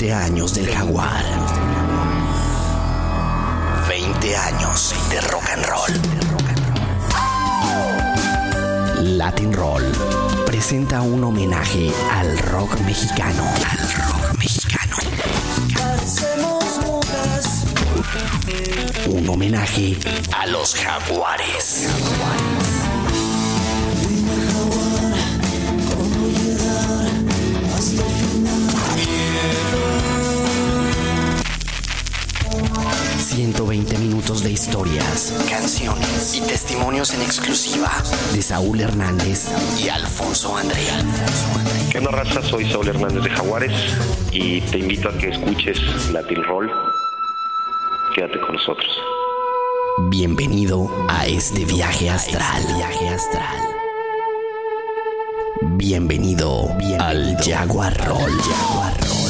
20 años del jaguar. 20 años de rock and roll. Latin Roll presenta un homenaje al rock mexicano. Al rock mexicano. Un homenaje a los jaguares. ...120 minutos de historias, canciones y testimonios en exclusiva... ...de Saúl Hernández y Alfonso André. ¿Qué onda raza? Soy Saúl Hernández de Jaguares y te invito a que escuches Latin Roll. Quédate con nosotros. Bienvenido a este viaje astral. Viaje astral. Bienvenido, al Jaguar Roll. Jaguar Roll.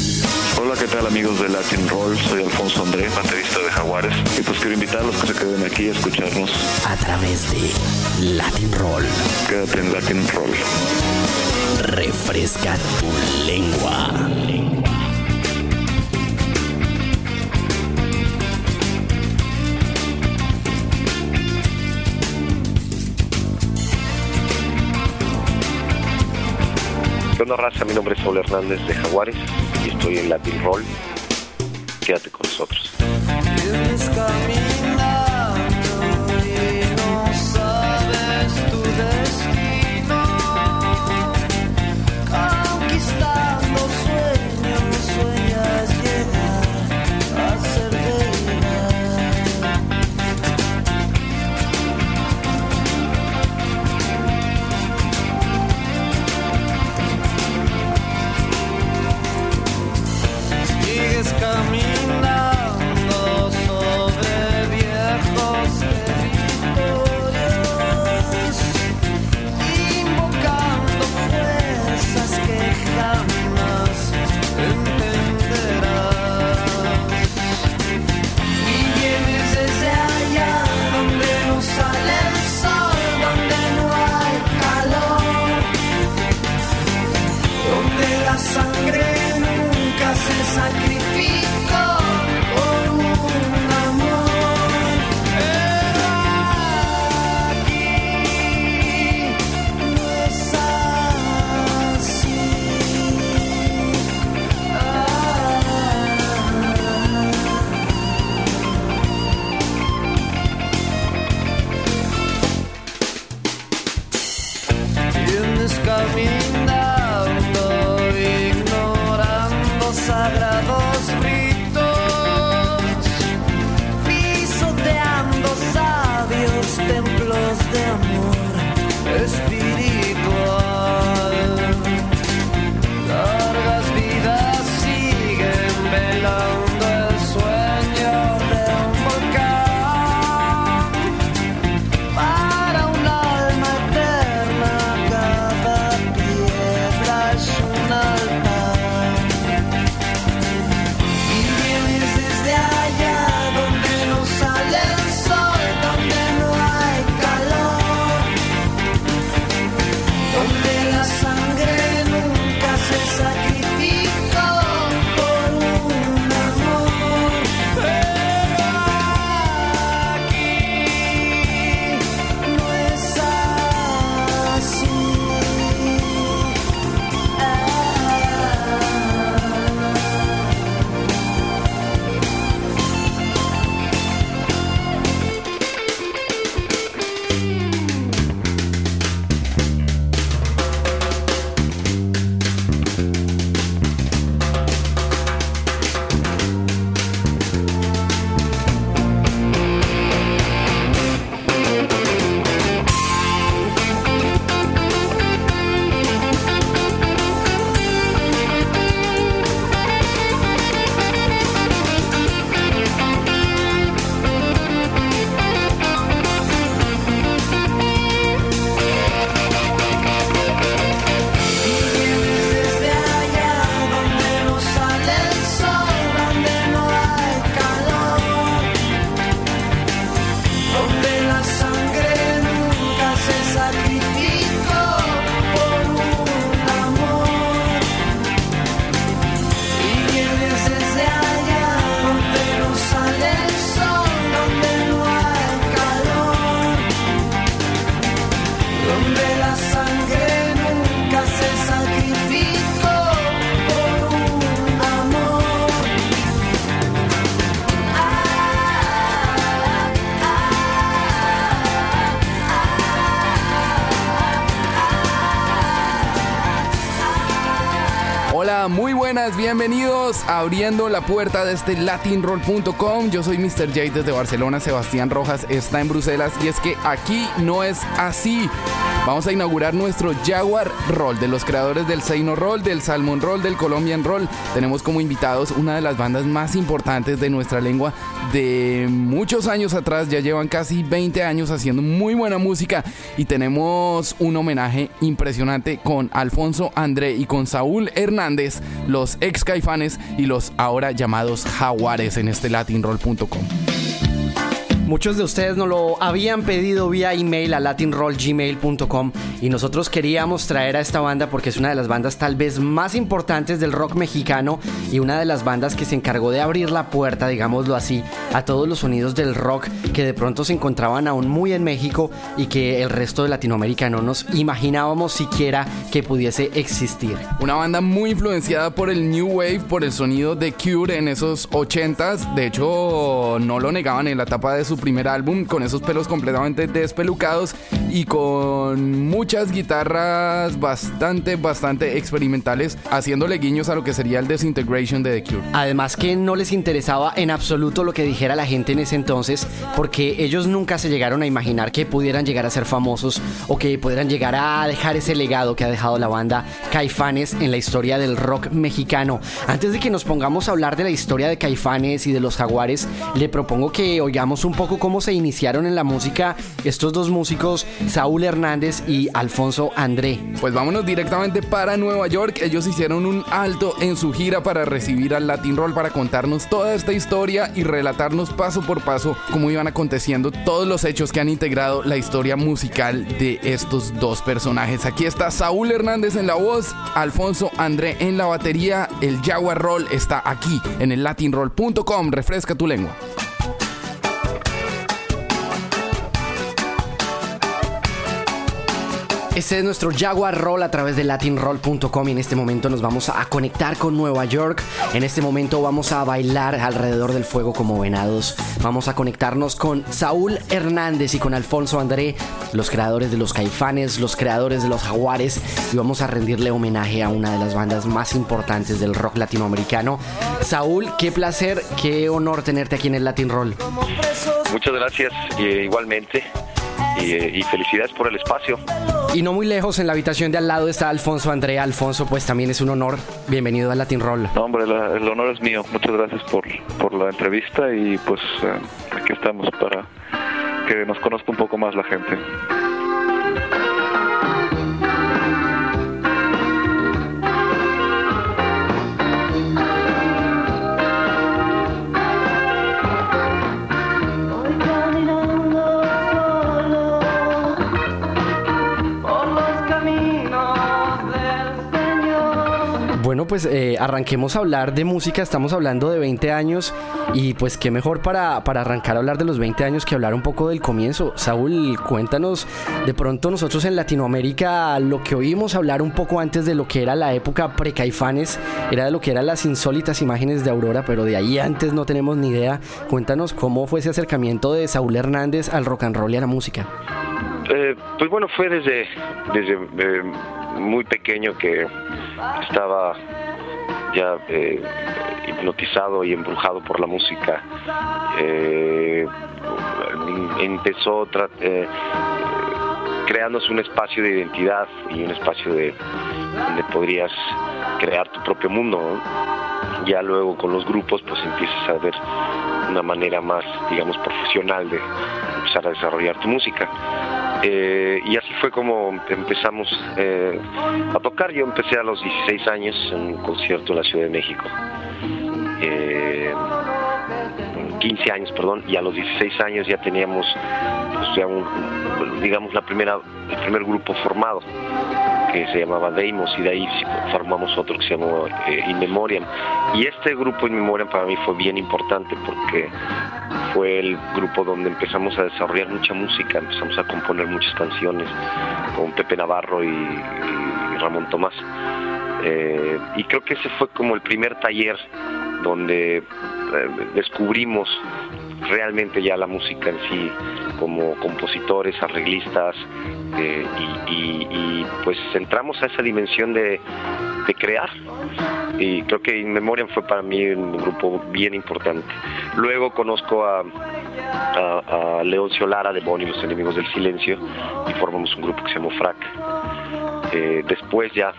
Hola, ¿qué tal amigos de Latin Roll? Soy Alfonso André, baterista de Jaguares. Y pues quiero invitar a los que se queden aquí a escucharnos. A través de Latin Roll. Quédate en Latin Roll. Refresca tu lengua. ¿Qué onda raza? Mi nombre es Saúl Hernández de Jaguares y estoy en Latin Roll. Quédate con nosotros. Bienvenidos abriendo la puerta de este latinroll.com. Yo soy Mr. J desde Barcelona, Sebastián Rojas está en Bruselas y es que aquí no es así. Vamos a inaugurar nuestro Jaguar Roll de los creadores del Seino Roll, del Salmon Roll, del Colombian Roll. Tenemos como invitados una de las bandas más importantes de nuestra lengua de muchos años atrás, ya llevan casi 20 años haciendo muy buena música y tenemos un homenaje impresionante con Alfonso André y con Saúl Hernández, los ex caifanes y los ahora llamados jaguares en este latinroll.com. Muchos de ustedes nos lo habían pedido vía email a latinrollgmail.com y nosotros queríamos traer a esta banda porque es una de las bandas tal vez más importantes del rock mexicano y una de las bandas que se encargó de abrir la puerta, digámoslo así, a todos los sonidos del rock que de pronto se encontraban aún muy en México y que el resto de Latinoamérica no nos imaginábamos siquiera que pudiese existir. Una banda muy influenciada por el New Wave, por el sonido de Cure en esos 80s. De hecho, no lo negaban en la etapa de su primer álbum, con esos pelos completamente despelucados y con muchas guitarras bastante, bastante experimentales, haciéndole guiños a lo que sería el Disintegration de The Cure. Además que no les interesaba en absoluto lo que dijera la gente en ese entonces, porque ellos nunca se llegaron a imaginar que pudieran llegar a ser famosos o que pudieran llegar a dejar ese legado que ha dejado la banda Caifanes en la historia del rock mexicano. Antes de que nos pongamos a hablar de la historia de Caifanes y de los jaguares, le propongo que oigamos un poco cómo se iniciaron en la música estos dos músicos, Saúl Hernández y Alfonso André. Pues vámonos directamente para Nueva York. Ellos hicieron un alto en su gira para recibir al Latin Roll para contarnos toda esta historia y relatarnos paso por paso cómo iban aconteciendo todos los hechos que han integrado la historia musical de estos dos personajes. Aquí está Saúl Hernández en la voz, Alfonso André en la batería. El Jaguar Roll está aquí en el latinroll.com. Refresca tu lengua. Este es nuestro Jaguar Roll a través de latinroll.com y en este momento nos vamos a conectar con Nueva York. En este momento vamos a bailar alrededor del fuego como venados. Vamos a conectarnos con Saúl Hernández y con Alfonso André, los creadores de los Caifanes, los creadores de los Jaguares y vamos a rendirle homenaje a una de las bandas más importantes del rock latinoamericano. Saúl, qué placer, qué honor tenerte aquí en el Latin Roll. Muchas gracias, eh, igualmente. Eh, y felicidades por el espacio. Y no muy lejos, en la habitación de al lado está Alfonso André. Alfonso, pues también es un honor. Bienvenido al Latin Roll. No, hombre, el honor es mío. Muchas gracias por, por la entrevista y pues eh, aquí estamos para que nos conozca un poco más la gente. Pues eh, arranquemos a hablar de música. Estamos hablando de 20 años y pues qué mejor para, para arrancar a hablar de los 20 años que hablar un poco del comienzo. Saúl, cuéntanos, de pronto nosotros en Latinoamérica lo que oímos hablar un poco antes de lo que era la época pre-Caifanes, era de lo que eran las insólitas imágenes de Aurora, pero de ahí antes no tenemos ni idea. Cuéntanos cómo fue ese acercamiento de Saúl Hernández al rock and roll y a la música. Eh, pues bueno, fue desde, desde eh, muy pequeño que estaba ya eh, hipnotizado y embrujado por la música. Empezó creándose un espacio de identidad y un espacio de donde podrías crear tu propio mundo. Ya luego con los grupos pues empiezas a ver una manera más, digamos, profesional de empezar a desarrollar tu música. Eh, y así fue como empezamos eh, a tocar. Yo empecé a los 16 años en un concierto en la Ciudad de México. Eh, 15 años, perdón, y a los 16 años ya teníamos, pues, ya un- digamos, la primera, el primer grupo formado que se llamaba Deimos y de ahí formamos otro que se llamó eh, In Memoriam. Y este grupo In Memoriam para mí fue bien importante porque fue el grupo donde empezamos a desarrollar mucha música, empezamos a componer muchas canciones con Pepe Navarro y, Ramón Tomás. Eh, y creo que ese fue como el primer taller donde descubrimos realmente ya la música en sí, como compositores, arreglistas, eh, y, pues entramos a esa dimensión de, crear, y creo que In Memoriam fue para mí un grupo bien importante. Luego conozco a, a, a Leoncio Lara de Bonnie, Los Enemigos del Silencio, y formamos un grupo que se llamó Frac. Eh, después ya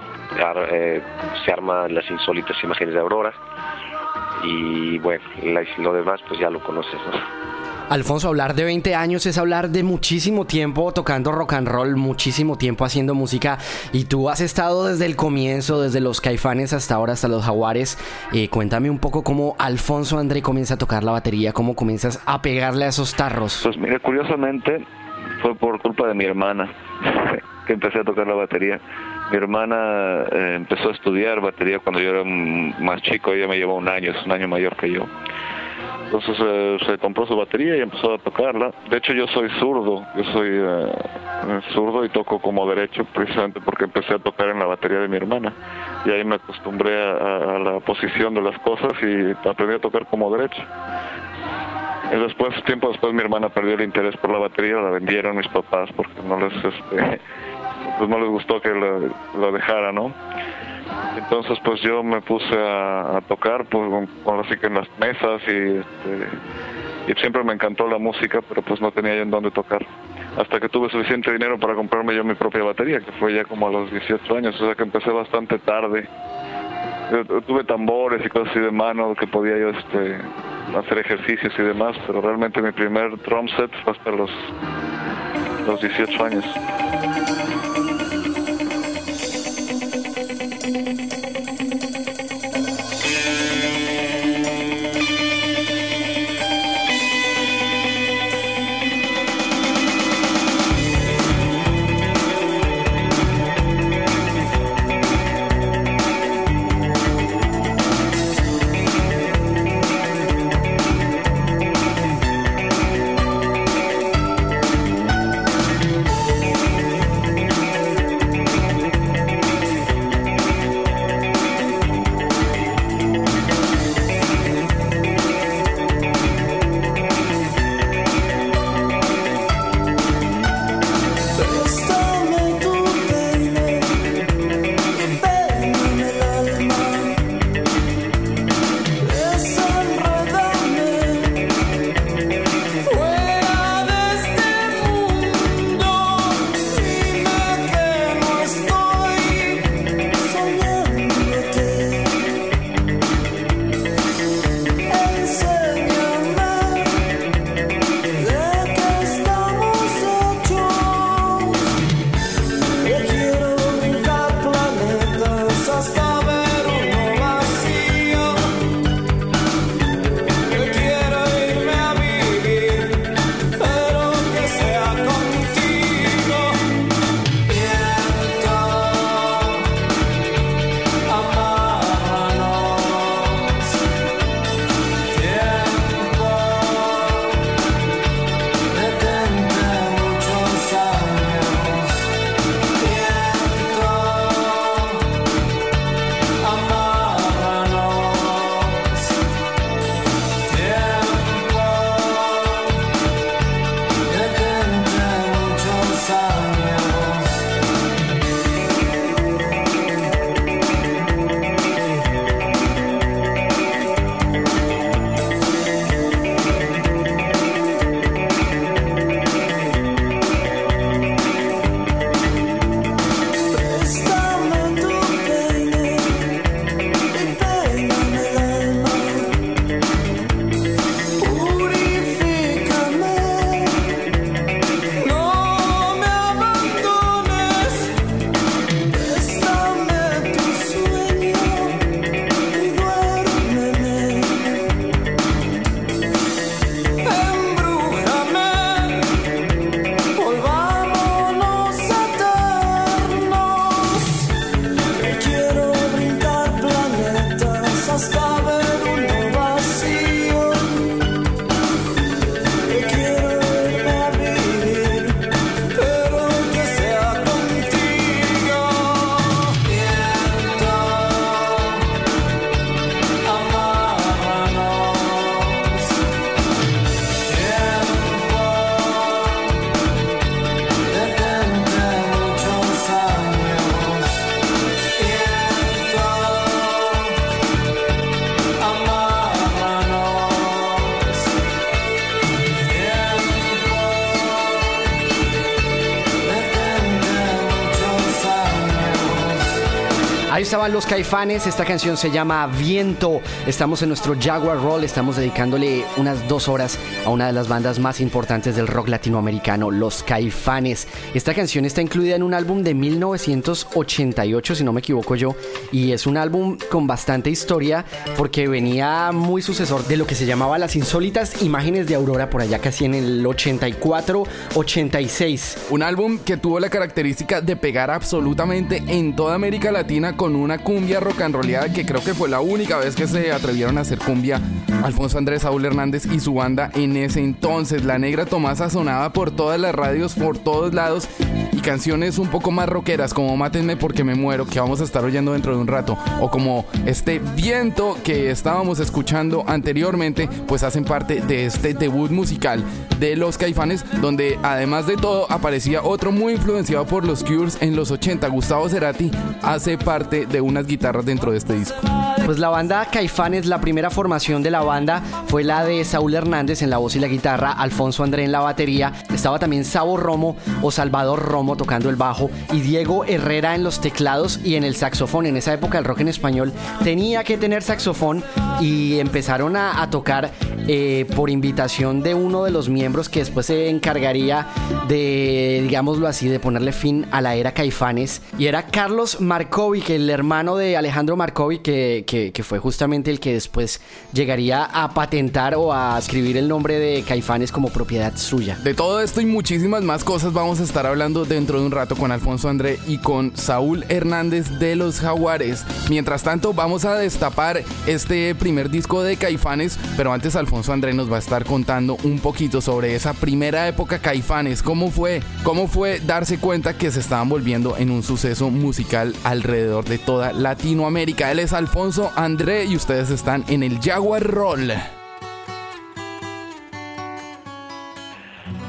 eh, se arman las insólitas imágenes de Aurora, y bueno, lo demás pues ya lo conoces, ¿no? Alfonso, hablar de 20 años es hablar de muchísimo tiempo tocando rock and roll, muchísimo tiempo haciendo música y tú has estado desde el comienzo, desde los caifanes hasta ahora, hasta los jaguares. Eh, cuéntame un poco cómo Alfonso André comienza a tocar la batería, cómo comienzas a pegarle a esos tarros. Pues mira, curiosamente fue por culpa de mi hermana que empecé a tocar la batería. Mi hermana eh, empezó a estudiar batería cuando yo era más chico, ella me llevó un año, es un año mayor que yo. Entonces eh, se compró su batería y empezó a tocarla. De hecho yo soy zurdo, yo soy eh, zurdo y toco como derecho precisamente porque empecé a tocar en la batería de mi hermana. Y ahí me acostumbré a, a- a la posición de las cosas y aprendí a tocar como derecho. Y después, tiempo después, mi hermana perdió el interés por la batería, la vendieron mis papás porque no les, este, pues no les gustó que lo, lo dejara, ¿no? Entonces, pues yo me puse a, tocar, pues, con, con así que en las mesas y, este, y siempre me encantó la música, pero pues no tenía yo en dónde tocar. Hasta que tuve suficiente dinero para comprarme yo mi propia batería, que fue ya como a los 18 años, o sea que empecé bastante tarde. Yo tuve tambores y cosas así de mano que podía yo este, hacer ejercicios y demás, pero realmente mi primer drum set fue hasta los, los 18 años. thank you estaban los caifanes, esta canción se llama Viento. Estamos en nuestro Jaguar Roll, estamos dedicándole unas dos horas a una de las bandas más importantes del rock latinoamericano, los caifanes. Esta canción está incluida en un álbum de 1988, si no me equivoco yo, y es un álbum con bastante historia porque venía muy sucesor de lo que se llamaba las insólitas imágenes de Aurora por allá casi en el 84-86. Un álbum que tuvo la característica de pegar absolutamente en toda América Latina con una cumbia rock and rollada que creo que fue la única vez que se atrevieron a hacer cumbia Alfonso Andrés Saúl Hernández y su banda en ese entonces. La Negra Tomasa sonaba por todas las radios, por todos lados y canciones un poco más rockeras como Mátenme porque me muero que vamos a estar oyendo dentro de un rato o como este viento que estábamos escuchando anteriormente pues hacen parte de este debut musical de los Caifanes donde además de todo aparecía otro muy influenciado por los Cures en los 80 Gustavo Cerati hace parte de unas guitarras dentro de este disco. Pues la banda Caifanes, la primera formación de la banda fue la de Saúl Hernández en la voz y la guitarra, Alfonso André en la batería, estaba también Sabo Romo o Salvador Romo tocando el bajo y Diego Herrera en los teclados y en el saxofón. En esa época el rock en español tenía que tener saxofón y empezaron a, tocar eh, por invitación de uno de los miembros que después se encargaría de, digámoslo así, de ponerle fin a la era Caifanes y era Carlos Markovic, el hermano de Alejandro Markovic que, que, que fue justamente el que después llegaría a patentar o a escribir el nombre de Caifanes como propiedad suya. De todo esto y muchísimas más cosas vamos a estar hablando dentro de un rato con Alfonso André y con Saúl Hernández de los Jaguares. Mientras tanto, vamos a destapar este primer disco de Caifanes, pero antes Alfonso André nos va a estar contando un poquito sobre esa primera época Caifanes, cómo fue, cómo fue darse cuenta que se estaban volviendo en un suceso musical alrededor de toda Latinoamérica. Él es Alfonso André y ustedes están en el Jaguar Roll.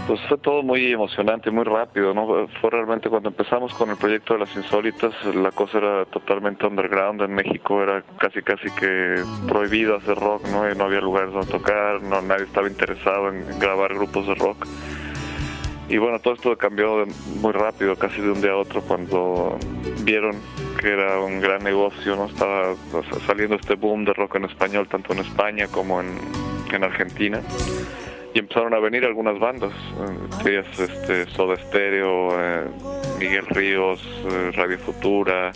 Pues fue todo muy emocionante, muy rápido, ¿no? Fue realmente cuando empezamos con el proyecto de las insólitas, la cosa era totalmente underground en México, era casi casi que prohibido hacer rock, ¿no? Y no había lugares donde tocar, no nadie estaba interesado en grabar grupos de rock. Y bueno, todo esto cambió muy rápido, casi de un día a otro, cuando vieron que era un gran negocio, ¿no? Estaba saliendo este boom de rock en español, tanto en España como en, en Argentina y empezaron a venir algunas bandas, eh, este, Soda Stereo, eh, Miguel Ríos, eh, Radio Futura,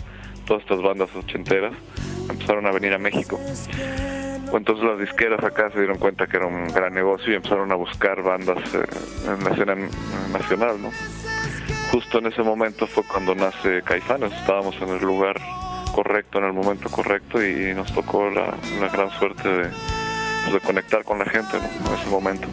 todas estas bandas ochenteras empezaron a venir a México. Entonces las disqueras acá se dieron cuenta que era un gran negocio y empezaron a buscar bandas eh, en la escena nacional, ¿no? Justo en ese momento fue cuando nace Caifanes, estábamos en el lugar correcto, en el momento correcto y nos tocó la, gran suerte de, pues, de conectar con la gente en ese momento.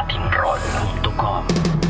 latinroll.com.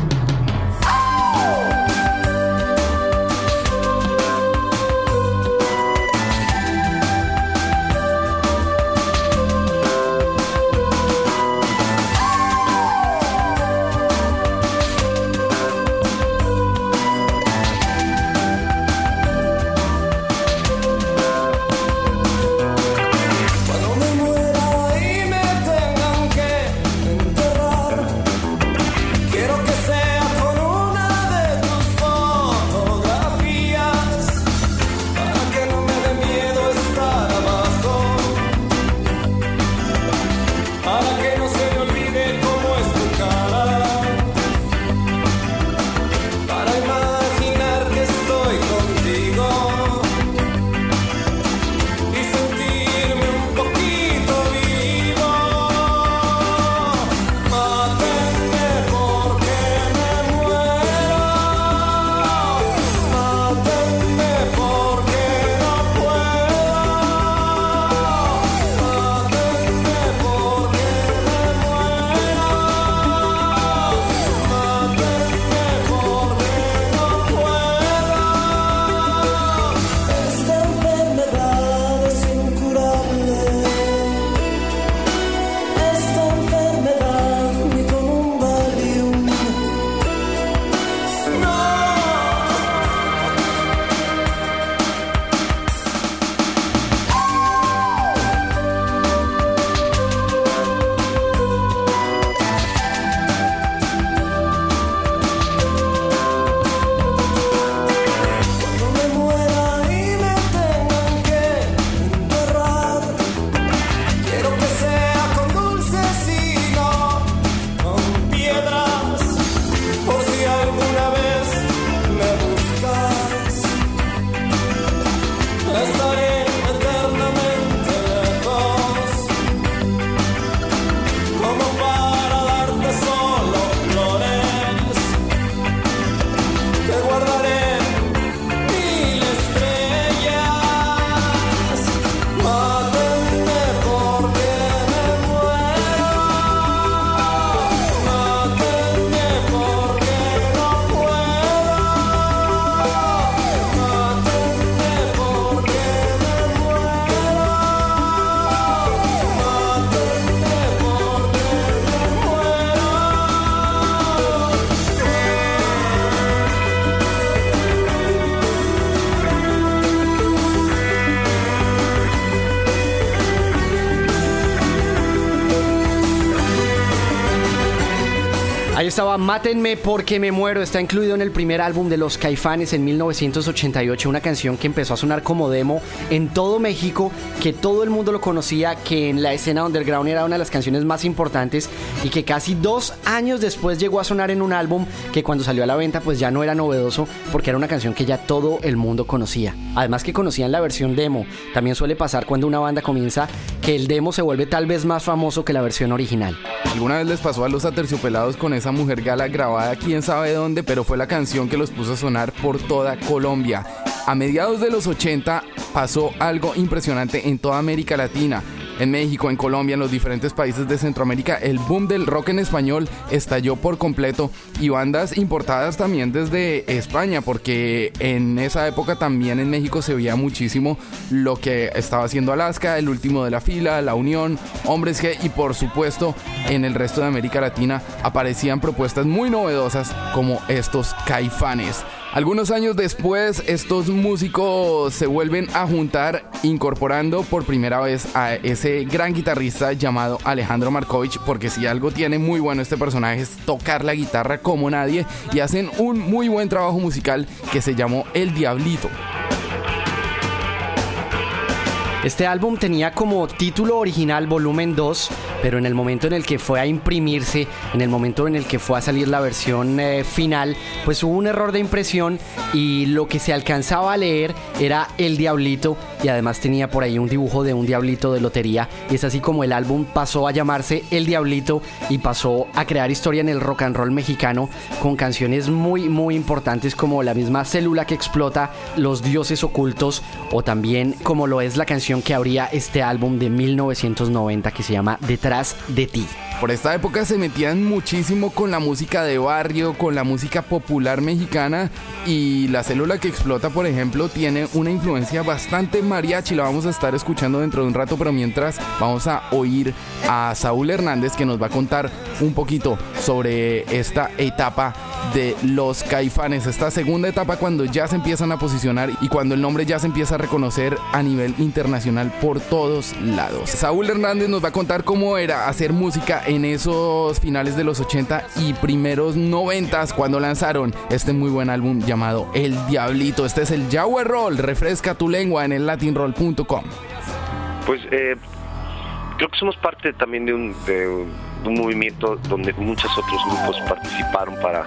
Mátenme porque me muero. Está incluido en el primer álbum de los Caifanes en 1988. Una canción que empezó a sonar como demo en todo México, que todo el mundo lo conocía, que en la escena underground era una de las canciones más importantes y que casi dos años después llegó a sonar en un álbum que cuando salió a la venta pues ya no era novedoso porque era una canción que ya todo el mundo conocía. Además que conocían la versión demo. También suele pasar cuando una banda comienza que el demo se vuelve tal vez más famoso que la versión original. ¿Alguna vez les pasó a los aterciopelados con esa mujer gala grabada quién sabe dónde, pero fue la canción que los puso a sonar por toda Colombia? A mediados de los 80 pasó algo impresionante en toda América Latina en México, en Colombia, en los diferentes países de Centroamérica, el boom del rock en español estalló por completo y bandas importadas también desde España, porque en esa época también en México se veía muchísimo lo que estaba haciendo Alaska, el último de la fila, La Unión, Hombres G y por supuesto en el resto de América Latina aparecían propuestas muy novedosas como estos caifanes. Algunos años después, estos músicos se vuelven a juntar incorporando por primera vez a ese gran guitarrista llamado Alejandro Markovich, porque si algo tiene muy bueno este personaje es tocar la guitarra como nadie y hacen un muy buen trabajo musical que se llamó El Diablito. Este álbum tenía como título original Volumen 2, pero en el momento en el que fue a imprimirse, en el momento en el que fue a salir la versión eh, final, pues hubo un error de impresión y lo que se alcanzaba a leer era El Diablito y además tenía por ahí un dibujo de un diablito de lotería y es así como el álbum pasó a llamarse El Diablito y pasó a crear historia en el rock and roll mexicano con canciones muy muy importantes como la misma Célula que explota, Los dioses ocultos o también como lo es la canción que abría este álbum de 1990 que se llama Detrás de ti. Por esta época se metían muchísimo con la música de barrio, con la música popular mexicana y la célula que explota, por ejemplo, tiene una influencia bastante mariachi. La vamos a estar escuchando dentro de un rato, pero mientras vamos a oír a Saúl Hernández que nos va a contar un poquito sobre esta etapa de los caifanes, esta segunda etapa cuando ya se empiezan a posicionar y cuando el nombre ya se empieza a reconocer a nivel internacional por todos lados. Saúl Hernández nos va a contar cómo era hacer música en esos finales de los 80 y primeros 90 cuando lanzaron este muy buen álbum llamado El Diablito. Este es el Jaguar Roll. Refresca tu lengua en el latinroll.com. Pues eh, creo que somos parte también de un, de un movimiento donde muchos otros grupos participaron para,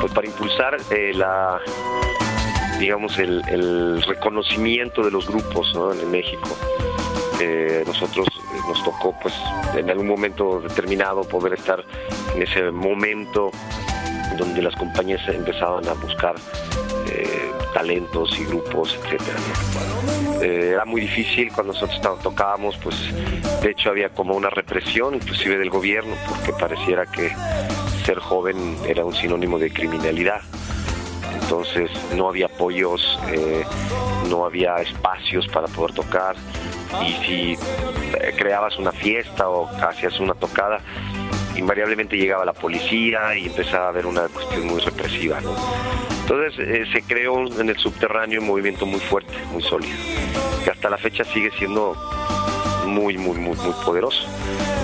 pues para impulsar eh, la digamos el, reconocimiento de los grupos en México. Eh, nosotros nos tocó pues en algún momento determinado poder estar en ese momento donde las compañías empezaban a buscar eh, talentos y grupos, etcétera. Eh, era muy difícil cuando nosotros tocábamos, pues de hecho había como una represión, inclusive del gobierno, porque pareciera que ser joven era un sinónimo de criminalidad. Entonces no había apoyos, eh, no había espacios para poder tocar y si eh, creabas una fiesta o hacías una tocada, invariablemente llegaba la policía y empezaba a haber una cuestión muy represiva. Entonces eh, se creó en el subterráneo un movimiento muy fuerte, muy sólido, que hasta la fecha sigue siendo muy, muy, muy, muy poderoso.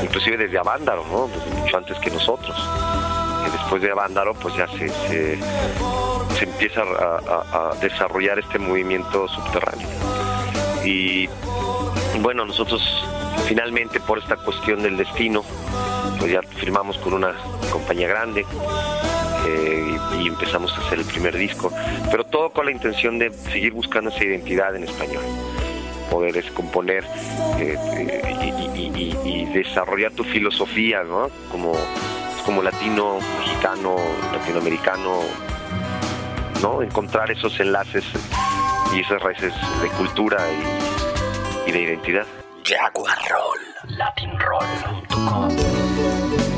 Inclusive desde Avándaro, ¿no? Mucho antes que nosotros. Después de Avándaro, pues ya se, se, empieza a, desarrollar este movimiento subterráneo. Y bueno, nosotros finalmente por esta cuestión del destino, pues ya firmamos con una compañía grande eh, y, empezamos a hacer el primer disco, pero todo con la intención de seguir buscando esa identidad en español, poder componer eh, eh, y, y, desarrollar tu filosofía, ¿no? Como, como latino, mexicano, latinoamericano, ¿no? Encontrar esos enlaces y esas raíces de cultura y, de identidad. Latinroll.com.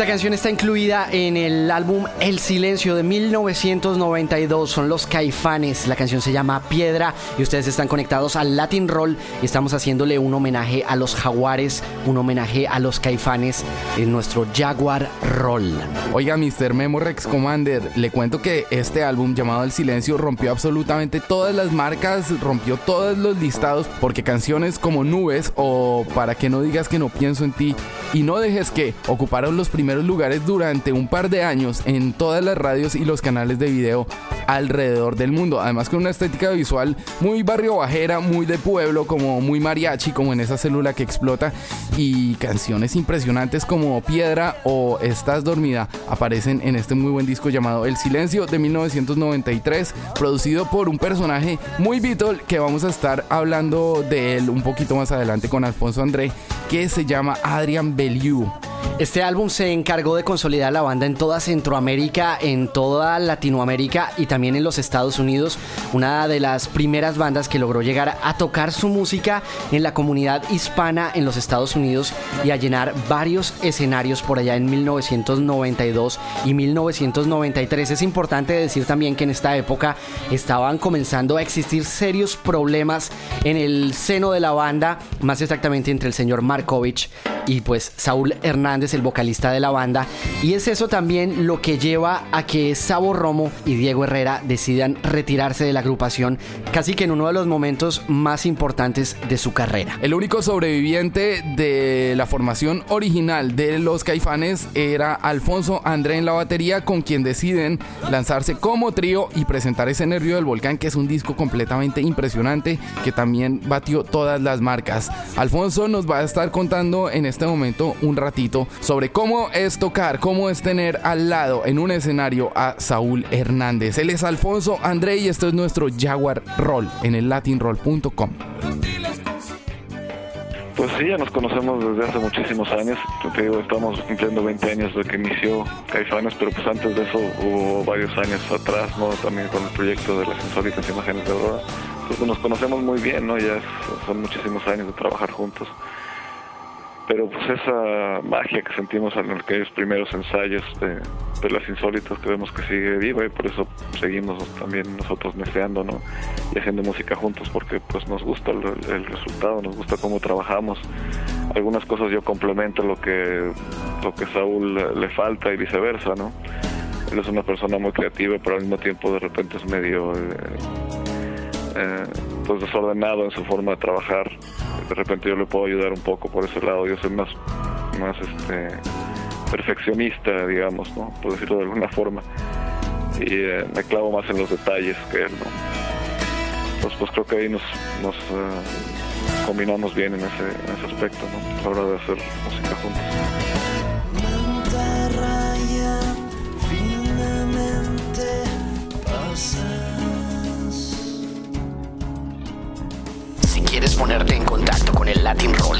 Esta canción está incluida en el álbum El Silencio de 1992. Son los Caifanes. La canción se llama Piedra y ustedes están conectados al Latin Roll y estamos haciéndole un homenaje a los Jaguares, un homenaje a los Caifanes en nuestro Jaguar Roll. Oiga, Mr. Memo Rex Commander, le cuento que este álbum llamado El Silencio rompió absolutamente todas las marcas, rompió todos los listados porque canciones como Nubes o Para que no digas que no pienso en ti y no dejes que ocuparon los primeros lugares durante un par de años en todas las radios y los canales de video alrededor del mundo. Además con una estética visual muy barrio bajera, muy de pueblo, como muy mariachi, como en esa célula que explota. Y canciones impresionantes como Piedra o Estás dormida aparecen en este muy buen disco llamado El Silencio de 1993, producido por un personaje muy Beatle que vamos a estar hablando de él un poquito más adelante con Alfonso André, que se llama Adrian Bellew. Este álbum se encargó de consolidar la banda en toda Centroamérica, en toda Latinoamérica y también en los Estados Unidos. Una de las primeras bandas que logró llegar a tocar su música en la comunidad hispana en los Estados Unidos y a llenar varios escenarios por allá en 1992 y 1993. Es importante decir también que en esta época estaban comenzando a existir serios problemas en el seno de la banda, más exactamente entre el señor Markovich y pues Saúl Hernández, el vocalista de la banda. Y es eso también lo que lleva a que Sabo Romo y Diego Herrera decidan retirarse de la agrupación casi que en uno de los momentos más importantes de su carrera. El único sobreviviente de la formación original de los Caifanes era Alfonso André en la batería, con quien deciden lanzarse como trío y presentar ese Nervio del Volcán, que es un disco completamente impresionante que también batió todas las marcas. Alfonso nos va a estar contando en este momento un ratito sobre cómo es tocar, cómo es tener al lado en un escenario a Saúl Hernández. Él es Alfonso André y esto es nuestro Jaguar Roll en el latinroll.com. Pues sí, ya nos conocemos desde hace muchísimos años. Te digo, estamos cumpliendo 20 años de que inició Caifanes, pero pues antes de eso hubo varios años atrás, ¿no? También con el proyecto de las insólitas imágenes de Aurora. Pues nos conocemos muy bien, ¿no? Ya son muchísimos años de trabajar juntos pero pues esa magia que sentimos en aquellos primeros ensayos de, las insólitas creemos que sigue viva y por eso seguimos también nosotros meseando ¿no? y haciendo música juntos porque pues nos gusta el, resultado, nos gusta cómo trabajamos. Algunas cosas yo complemento lo que lo que Saúl le falta y viceversa, ¿no? Él es una persona muy creativa, pero al mismo tiempo de repente es medio eh, eh, pues desordenado en su forma de trabajar de repente yo le puedo ayudar un poco por ese lado. Yo soy más, más este, perfeccionista, digamos, ¿no? Por decirlo de alguna forma. Y eh, me clavo más en los detalles que él, ¿no? Pues, pues creo que ahí nos, eh, combinamos bien en ese, en ese aspecto, ¿no? A la hora de hacer música juntos. Quieres ponerte en contacto con el Latin Roll.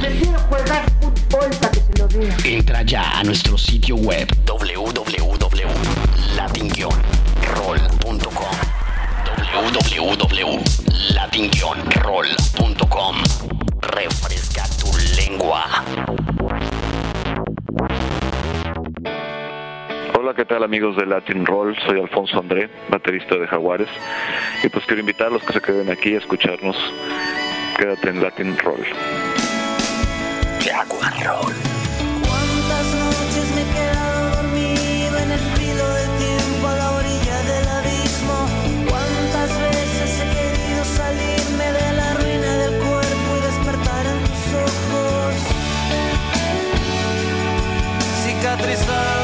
Prefiero jugar fútbol para que se lo diga. Entra ya a nuestro sitio web www.latin-roll.com www.latin-roll.com Refresca tu lengua. Hola, ¿qué tal amigos de Latin Roll? Soy Alfonso André, baterista de Jaguares. Y pues quiero invitar a los que se queden aquí a escucharnos. Quédate en Latin Roll. Jaguar Roll. ¿Cuántas noches me he quedado dormido en el filo del tiempo a la orilla del abismo? ¿Cuántas veces he querido salirme de la ruina del cuerpo y despertar en tus ojos? Cicatrizado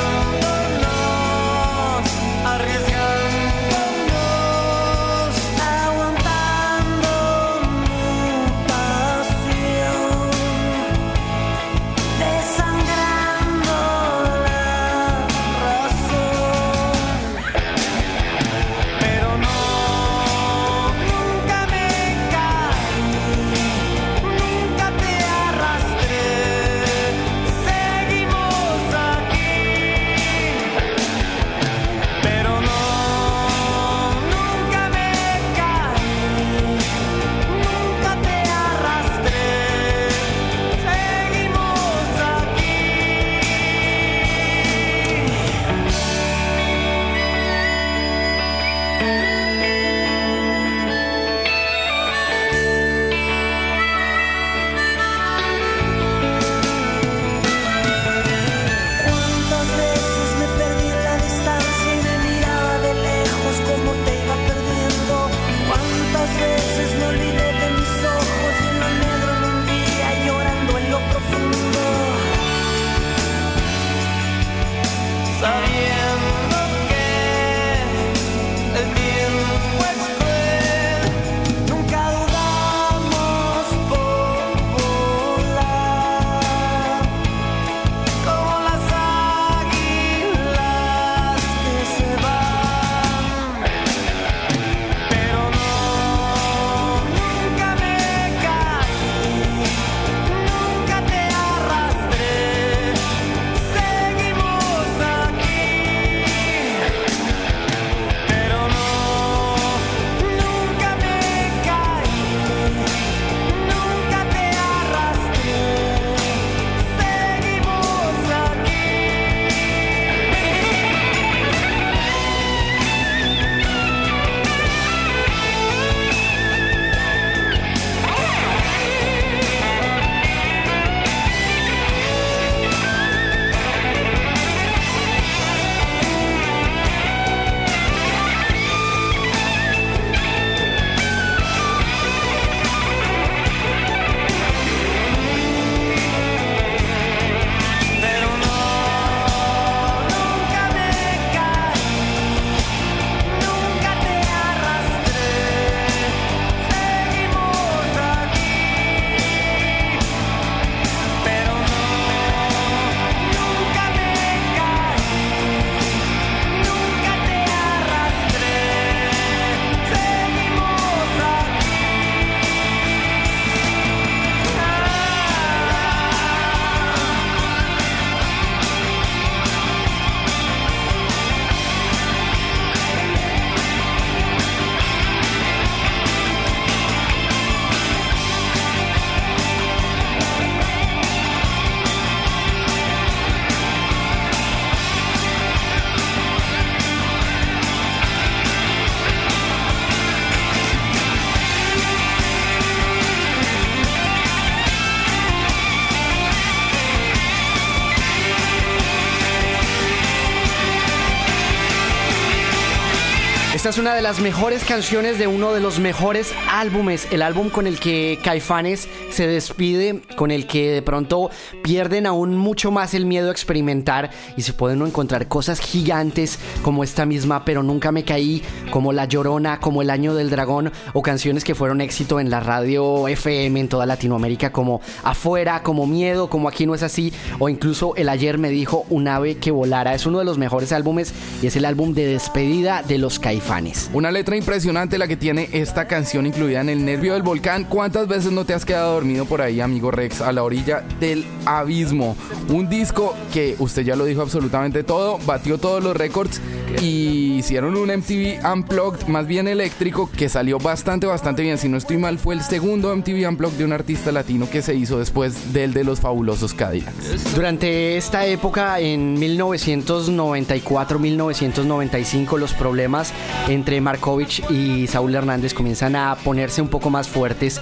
una de las mejores canciones de uno de los mejores álbumes, el álbum con el que Caifanes se despide, con el que de pronto pierden aún mucho más el miedo a experimentar y se pueden encontrar cosas gigantes como esta misma, pero nunca me caí, como La Llorona, como El Año del Dragón o canciones que fueron éxito en la radio FM en toda Latinoamérica como Afuera, como Miedo, como Aquí no es así o incluso El Ayer me dijo Un ave que volara. Es uno de los mejores álbumes y es el álbum de despedida de los Caifanes. Una letra impresionante la que tiene esta canción incluida en El Nervio del Volcán. ¿Cuántas veces no te has quedado dormido por ahí, amigo Rex, a la orilla del abismo? Un disco que usted ya lo dijo absolutamente todo, batió todos los récords y hicieron un MTV Unplugged, más bien eléctrico, que salió bastante, bastante bien. Si no estoy mal, fue el segundo MTV Unplugged de un artista latino que se hizo después del de los fabulosos Cadillacs. Durante esta época, en 1994-1995, los problemas entre Markovich y Saúl Hernández comienzan a ponerse un poco más fuertes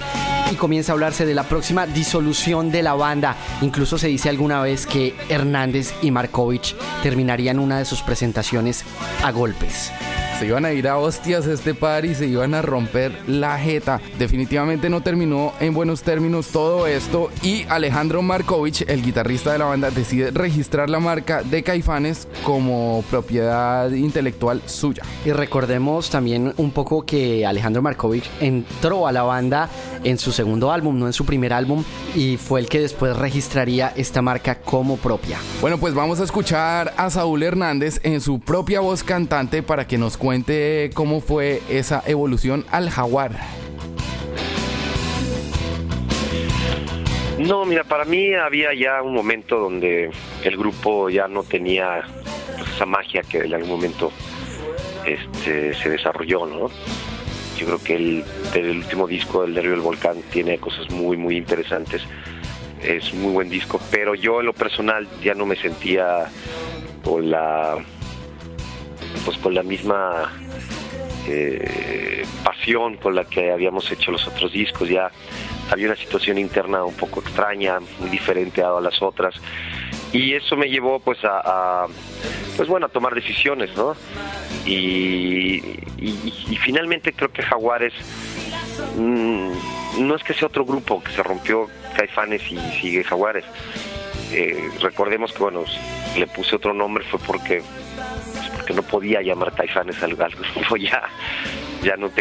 y comienza a hablarse de la próxima disolución de la banda. Incluso se dice alguna vez que Hernández y Markovich terminarían una de sus presentaciones a golpes se iban a ir a hostias este par y se iban a romper la jeta. Definitivamente no terminó en buenos términos todo esto y Alejandro Markovich, el guitarrista de la banda, decide registrar la marca de Caifanes como propiedad intelectual suya. Y recordemos también un poco que Alejandro Markovich entró a la banda en su segundo álbum, no en su primer álbum, y fue el que después registraría esta marca como propia. Bueno, pues vamos a escuchar a Saúl Hernández en su propia voz cantante para que nos cuente cuente cómo fue esa evolución al jaguar. No, mira, para mí había ya un momento donde el grupo ya no tenía esa magia que en algún momento este, se desarrolló, ¿no? Yo creo que el, último disco del Nervio del Volcán tiene cosas muy, muy interesantes. Es muy buen disco, pero yo en lo personal ya no me sentía con la pues con la misma eh, pasión con la que habíamos hecho los otros discos. Ya había una situación interna un poco extraña, muy diferente a las otras. Y eso me llevó pues a, pues bueno, a tomar decisiones, ¿no? Y, finalmente creo que Jaguares mm, no es que sea otro grupo que se rompió Caifanes y sigue Jaguares. Eh, recordemos que bueno, le puse otro nombre fue porque que no podía llamar Caifanes al, grupo, ya, ya no,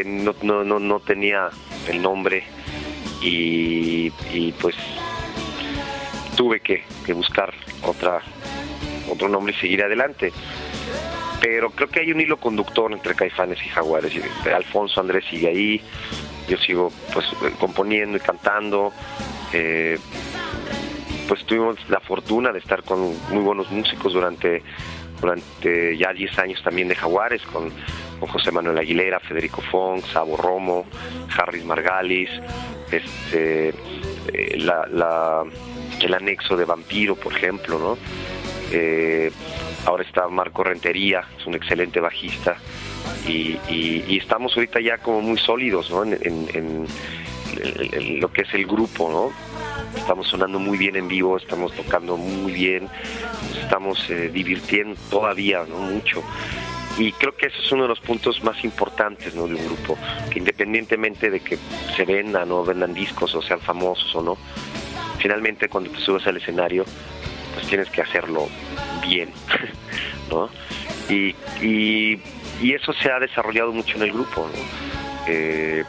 no, no, no, tenía el nombre y, pues tuve que, buscar otra otro nombre y seguir adelante. Pero creo que hay un hilo conductor entre Caifanes y Jaguares. Alfonso Andrés sigue ahí, yo sigo pues componiendo y cantando. Eh, pues tuvimos la fortuna de estar con muy buenos músicos durante durante ya 10 años también de Jaguares, con, José Manuel Aguilera, Federico Fong, Sabo Romo, Harris Margalis, este, eh, el anexo de Vampiro, por ejemplo, ¿no? Eh, ahora está Marco Rentería, es un excelente bajista, y, estamos ahorita ya como muy sólidos, ¿no? en, lo que es el grupo, ¿no? estamos sonando muy bien en vivo, estamos tocando muy bien, nos estamos eh, divirtiendo todavía, ¿no? Mucho. Y creo que ese es uno de los puntos más importantes ¿no? de un grupo, que independientemente de que se vendan o vendan discos o sean famosos o no, finalmente cuando te subes al escenario, pues tienes que hacerlo bien, ¿no? Y, y, eso se ha desarrollado mucho en el grupo. Eh,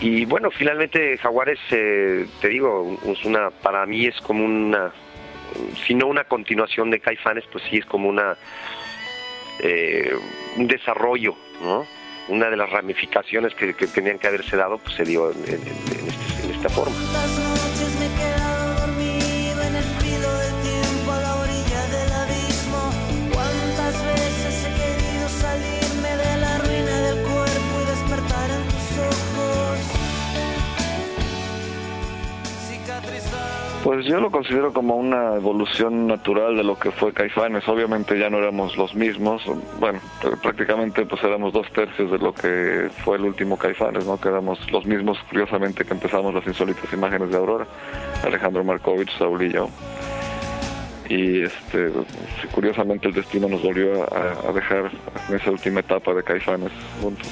y bueno, finalmente Jaguares, eh, te digo, es una, para mí es como una, si no una continuación de Caifanes, pues sí es como una, eh, un desarrollo, ¿no? Una de las ramificaciones que, tenían que haberse dado, pues se dio en, este, en esta forma. Pues yo lo considero como una evolución natural de lo que fue Caifanes. Obviamente ya no éramos los mismos. Bueno, prácticamente pues éramos dos tercios de lo que fue el último Caifanes, ¿no? Que éramos los mismos, curiosamente, que empezamos las insólitas imágenes de Aurora. Alejandro Markovich, Saúl y este curiosamente el destino nos volvió a dejar en esa última etapa de Caifanes juntos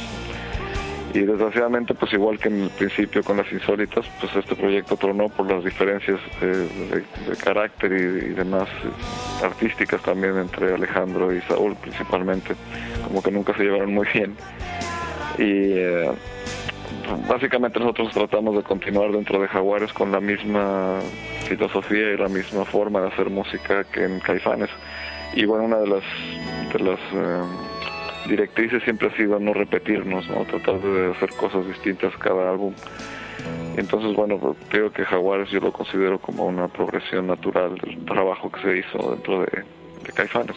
y desgraciadamente pues igual que en el principio con las insólitas pues este proyecto tronó por las diferencias eh, de, carácter y, demás eh, artísticas también entre Alejandro y Saúl principalmente como que nunca se llevaron muy bien. Y eh, básicamente nosotros tratamos de continuar dentro de Jaguares con la misma filosofía y la misma forma de hacer música que en Caifanes. Y bueno una de las de las directrices siempre ha sido no repetirnos, ¿no? tratar de hacer cosas distintas cada álbum. Entonces, bueno, pues, creo que Jaguares yo lo considero como una progresión natural del trabajo que se hizo dentro de, de Caifanes.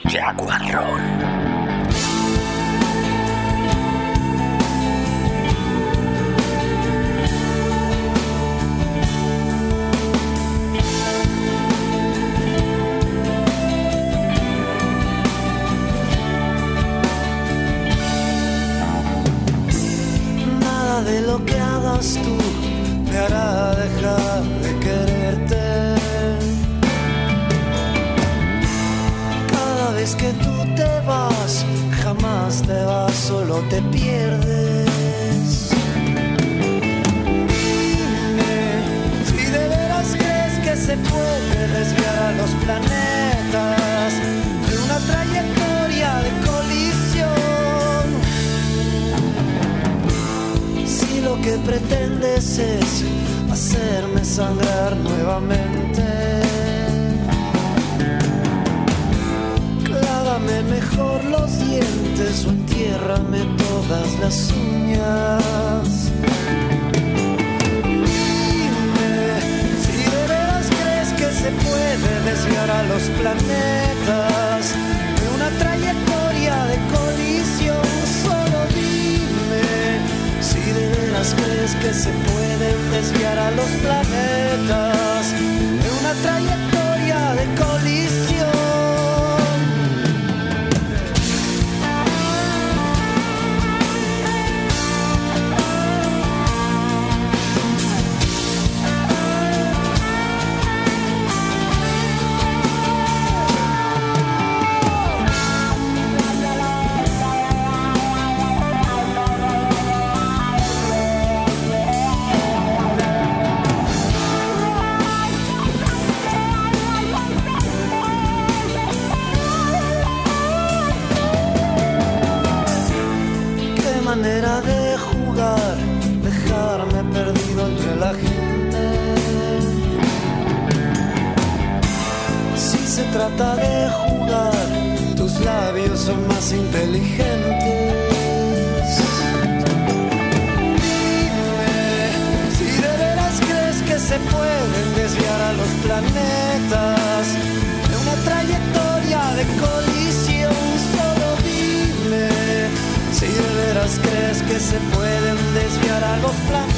son más inteligentes. Dime si de veras crees que se pueden desviar a los planetas de una trayectoria de colisión. Solo dime si de veras crees que se pueden desviar a los planetas.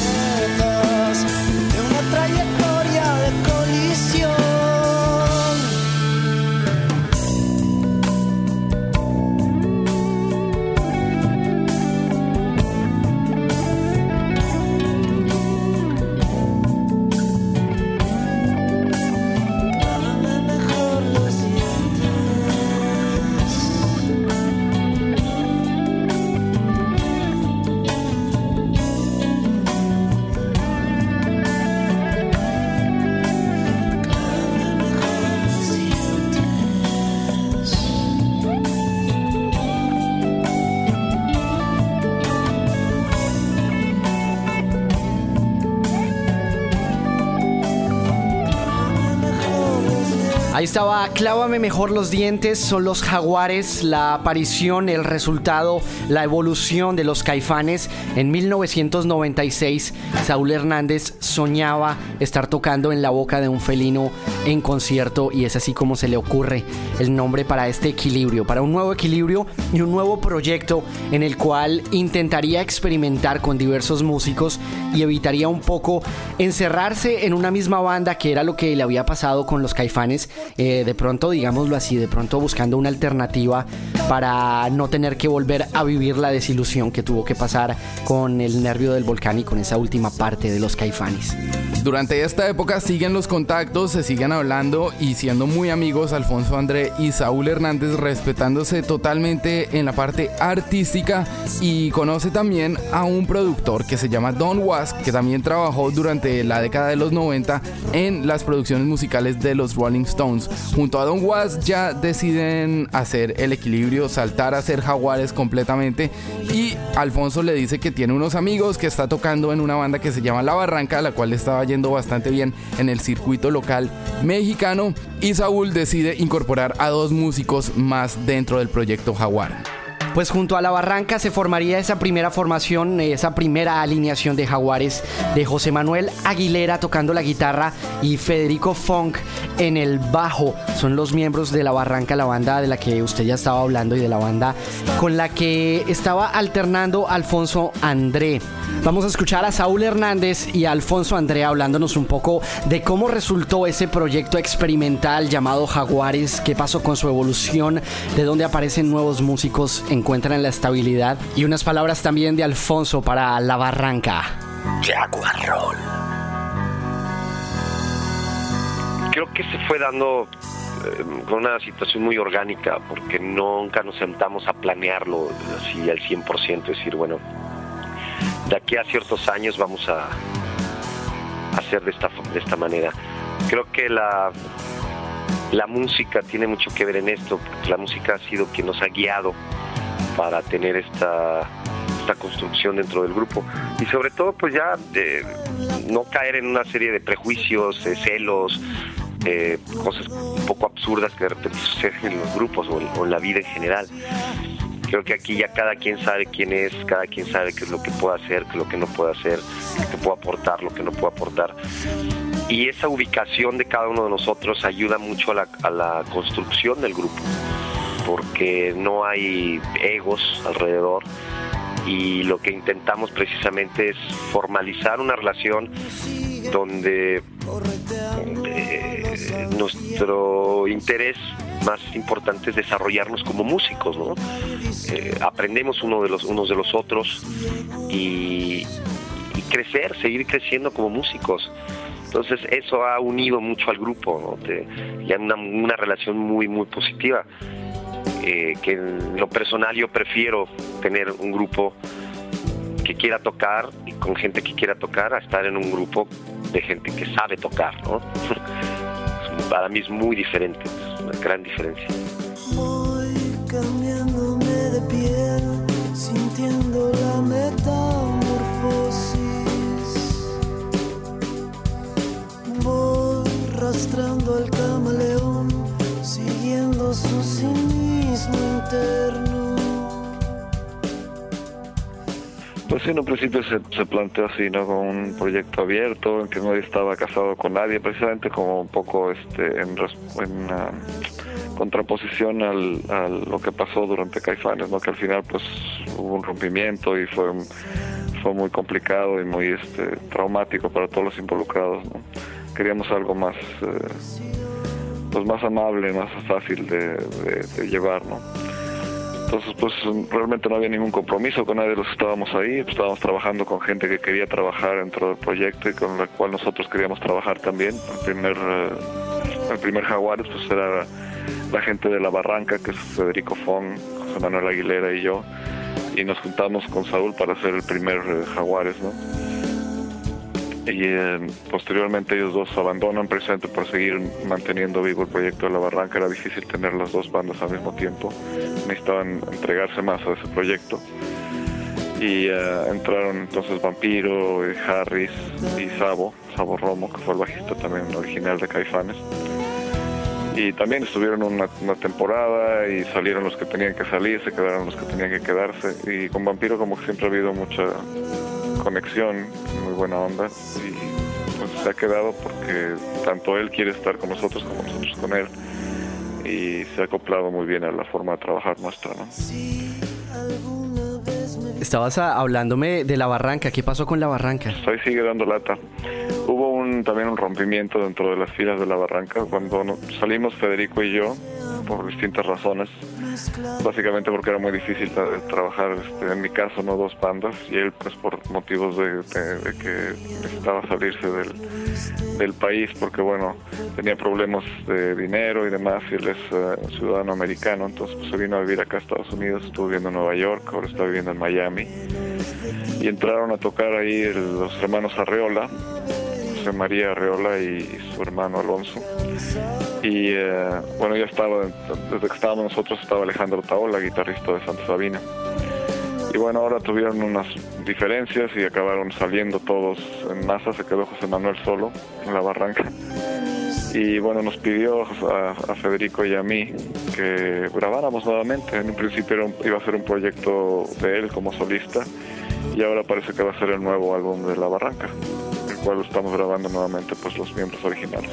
Ahí estaba Clávame mejor los dientes, son los jaguares, la aparición, el resultado, la evolución de los caifanes. En 1996, Saúl Hernández soñaba estar tocando en la boca de un felino en concierto y es así como se le ocurre el nombre para este equilibrio, para un nuevo equilibrio y un nuevo proyecto en el cual intentaría experimentar con diversos músicos y evitaría un poco encerrarse en una misma banda que era lo que le había pasado con los caifanes eh, de pronto, digámoslo así, de pronto buscando una alternativa para no tener que volver a vivir la desilusión que tuvo que pasar con el nervio del volcán y con esa última parte de los caifanes. Durante esta época siguen los contactos, se siguen hablando y siendo muy amigos Alfonso André y Saúl Hernández, respetándose totalmente en la parte artística y conoce también a un productor que se llama Don Was, que también trabajó durante la década de los 90 en las producciones musicales de los Rolling Stones. Junto a Don Was ya deciden hacer el equilibrio, saltar a ser jaguares completamente y Alfonso le dice que tiene unos amigos que está tocando en una banda que se llama La Barranca, la cual estaba yendo bastante bien en el circuito local mexicano y Saúl decide incorporar a dos músicos más dentro del proyecto Jaguar. Pues junto a la Barranca se formaría esa primera formación, esa primera alineación de Jaguares de José Manuel Aguilera tocando la guitarra y Federico Funk en el bajo. Son los miembros de la Barranca, la banda de la que usted ya estaba hablando y de la banda con la que estaba alternando Alfonso André. Vamos a escuchar a Saúl Hernández y Alfonso André hablándonos un poco de cómo resultó ese proyecto experimental llamado Jaguares, qué pasó con su evolución, de dónde aparecen nuevos músicos en encuentran la estabilidad y unas palabras también de Alfonso para La Barranca. Jaguar Roll. Creo que se fue dando eh, con una situación muy orgánica porque nunca nos sentamos a planearlo así al 100%, decir, bueno, de aquí a ciertos años vamos a hacer de esta, de esta manera. Creo que la, la música tiene mucho que ver en esto, porque la música ha sido quien nos ha guiado para tener esta, esta construcción dentro del grupo. Y sobre todo, pues ya no caer en una serie de prejuicios, de celos, eh, cosas un poco absurdas que de repente suceden en los grupos o en, o en la vida en general. Creo que aquí ya cada quien sabe quién es, cada quien sabe qué es lo que puede hacer, qué es lo que no puede hacer, qué puede aportar, lo que no puede aportar. Y esa ubicación de cada uno de nosotros ayuda mucho a la, a la construcción del grupo porque no hay egos alrededor y lo que intentamos precisamente es formalizar una relación donde eh, nuestro interés más importante es desarrollarnos como músicos, ¿no? Eh, aprendemos uno de los, unos de los otros y, crecer, seguir creciendo como músicos. Entonces eso ha unido mucho al grupo, ¿no? Te, ya una, una relación muy, muy positiva eh, que en lo personal yo prefiero tener un grupo que quiera tocar y con gente que quiera tocar a estar en un grupo de gente que sabe tocar, ¿no? Para mí es muy diferente, es una gran diferencia. Voy cambiándome de piel, sintiendo la metamorfosis. Voy arrastrando al camaleón, siguiendo su cinismo interno. Pues en un principio se, se, planteó así, ¿no? Como un proyecto abierto, en que nadie estaba casado con nadie, precisamente como un poco este, en, en uh, contraposición al, a lo que pasó durante Caifanes, ¿no? Que al final pues hubo un rompimiento y fue, fue muy complicado y muy este, traumático para todos los involucrados, ¿no? Queríamos algo más, eh, pues más amable, más fácil de, llevar, ¿no? Entonces, pues realmente no había ningún compromiso con nadie de los que estábamos ahí. Pues, estábamos trabajando con gente que quería trabajar dentro del proyecto y con la cual nosotros queríamos trabajar también. El primer, uh, el primer Jaguares pues era la gente de La Barranca, que es Federico Fong, José Manuel Aguilera y yo. Y nos juntamos con Saúl para hacer el primer uh, Jaguares, ¿no? Y eh, posteriormente ellos dos abandonan precisamente por seguir manteniendo vivo el proyecto de la Barranca. Era difícil tener las dos bandas al mismo tiempo, necesitaban entregarse más a ese proyecto. Y uh, entraron entonces Vampiro, Harris y Sabo, Sabo Romo, que fue el bajista también original de Caifanes. Y también estuvieron una, una, temporada y salieron los que tenían que salir, se quedaron los que tenían que quedarse. Y con Vampiro como que siempre ha habido mucha conexión, muy buena onda y pues se ha quedado porque tanto él quiere estar con nosotros como nosotros con él y se ha acoplado muy bien a la forma de trabajar nuestra. Estabas hablándome de la barranca, ¿qué pasó con la barranca? Ahí sigue dando lata. Hubo un también un rompimiento dentro de las filas de la barranca. Cuando salimos Federico y yo, por distintas razones, básicamente porque era muy difícil tra- trabajar, este, en mi caso, no dos bandas, y él pues por motivos de, que necesitaba salirse del, del país, porque bueno, tenía problemas de dinero y demás, y él es eh, ciudadano americano, entonces pues, se vino a vivir acá a Estados Unidos, estuvo viviendo en Nueva York, ahora está viviendo en Miami, y entraron a tocar ahí los hermanos Arreola, José María Arreola y, y su hermano Alonso. Y eh, bueno, ya estaba, desde que estábamos nosotros estaba Alejandro Taola, guitarrista de Santa Sabina. Y bueno, ahora tuvieron unas diferencias y acabaron saliendo todos en masa, se quedó José Manuel solo en la barranca. Y bueno, nos pidió a, Federico y a mí que grabáramos nuevamente. En un principio un- iba a ser un proyecto de él como solista y ahora parece que va a ser el nuevo álbum de La Barranca, el cual estamos grabando nuevamente pues los miembros originales,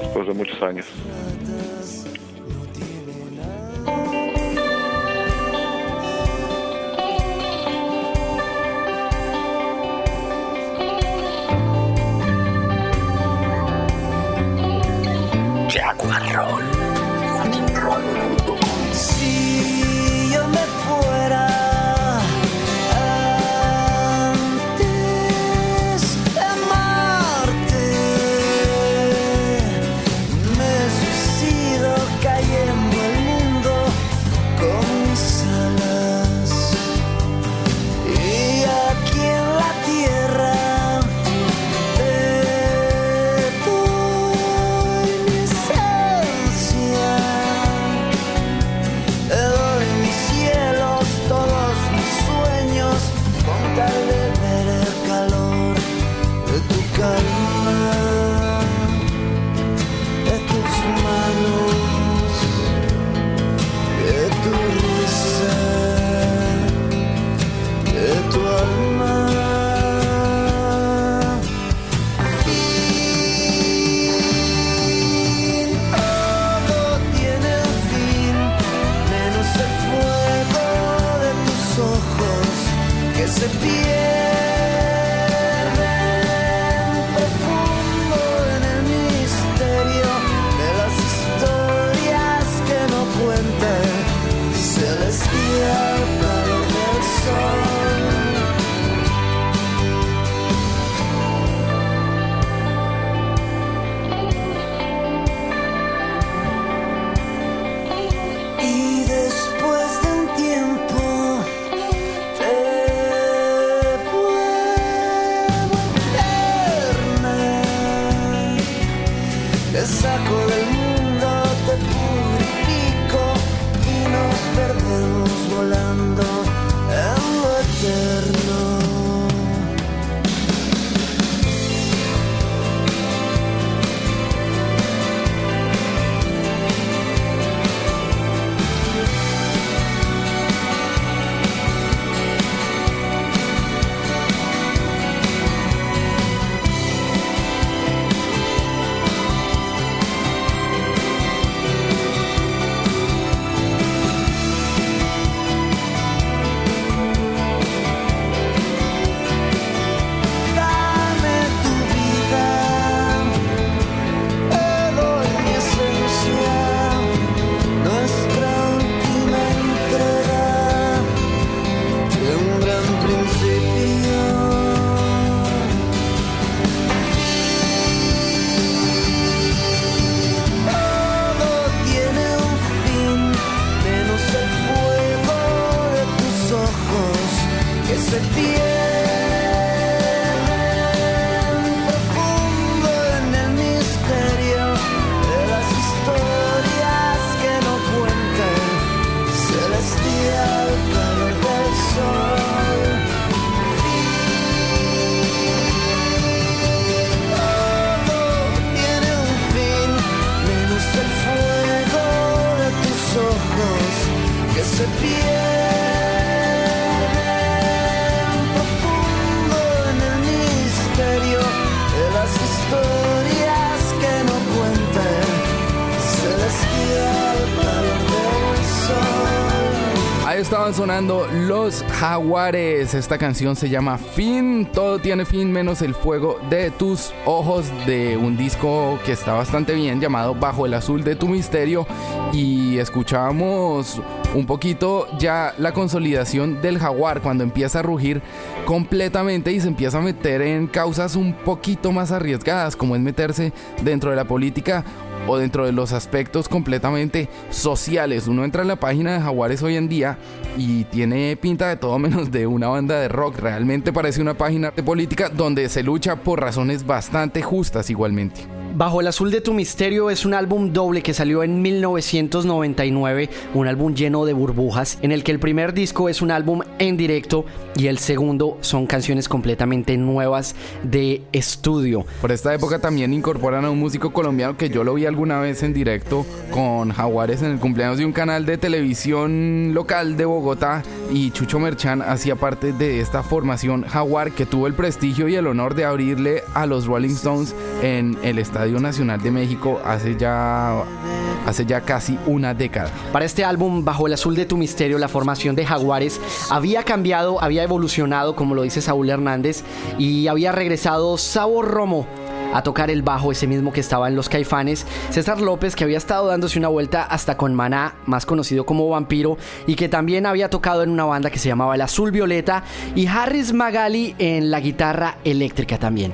después de muchos años. Estaban sonando los jaguares. Esta canción se llama Fin. Todo tiene fin menos el fuego de tus ojos de un disco que está bastante bien llamado Bajo el azul de tu misterio. Y escuchábamos un poquito ya la consolidación del jaguar cuando empieza a rugir completamente y se empieza a meter en causas un poquito más arriesgadas como es meterse dentro de la política o dentro de los aspectos completamente sociales. Uno entra en la página de Jaguares hoy en día y tiene pinta de todo menos de una banda de rock. Realmente parece una página de política donde se lucha por razones bastante justas igualmente. Bajo el azul de tu misterio es un álbum doble que salió en 1999, un álbum lleno de burbujas, en el que el primer disco es un álbum en directo y el segundo son canciones completamente nuevas de estudio. Por esta época también incorporan a un músico colombiano que yo lo vi alguna vez en directo con Jaguares en el cumpleaños de un canal de televisión local de Bogotá y Chucho Merchan hacía parte de esta formación Jaguar que tuvo el prestigio y el honor de abrirle a los Rolling Stones en el estadio Nacional de México hace ya hace ya casi una década. Para este álbum, Bajo el Azul de tu Misterio, la formación de Jaguares había cambiado, había evolucionado, como lo dice Saúl Hernández, y había regresado Sabor Romo a tocar el bajo, ese mismo que estaba en los Caifanes, César López, que había estado dándose una vuelta hasta con Maná, más conocido como Vampiro, y que también había tocado en una banda que se llamaba El Azul Violeta, y Harris Magali en la guitarra eléctrica también.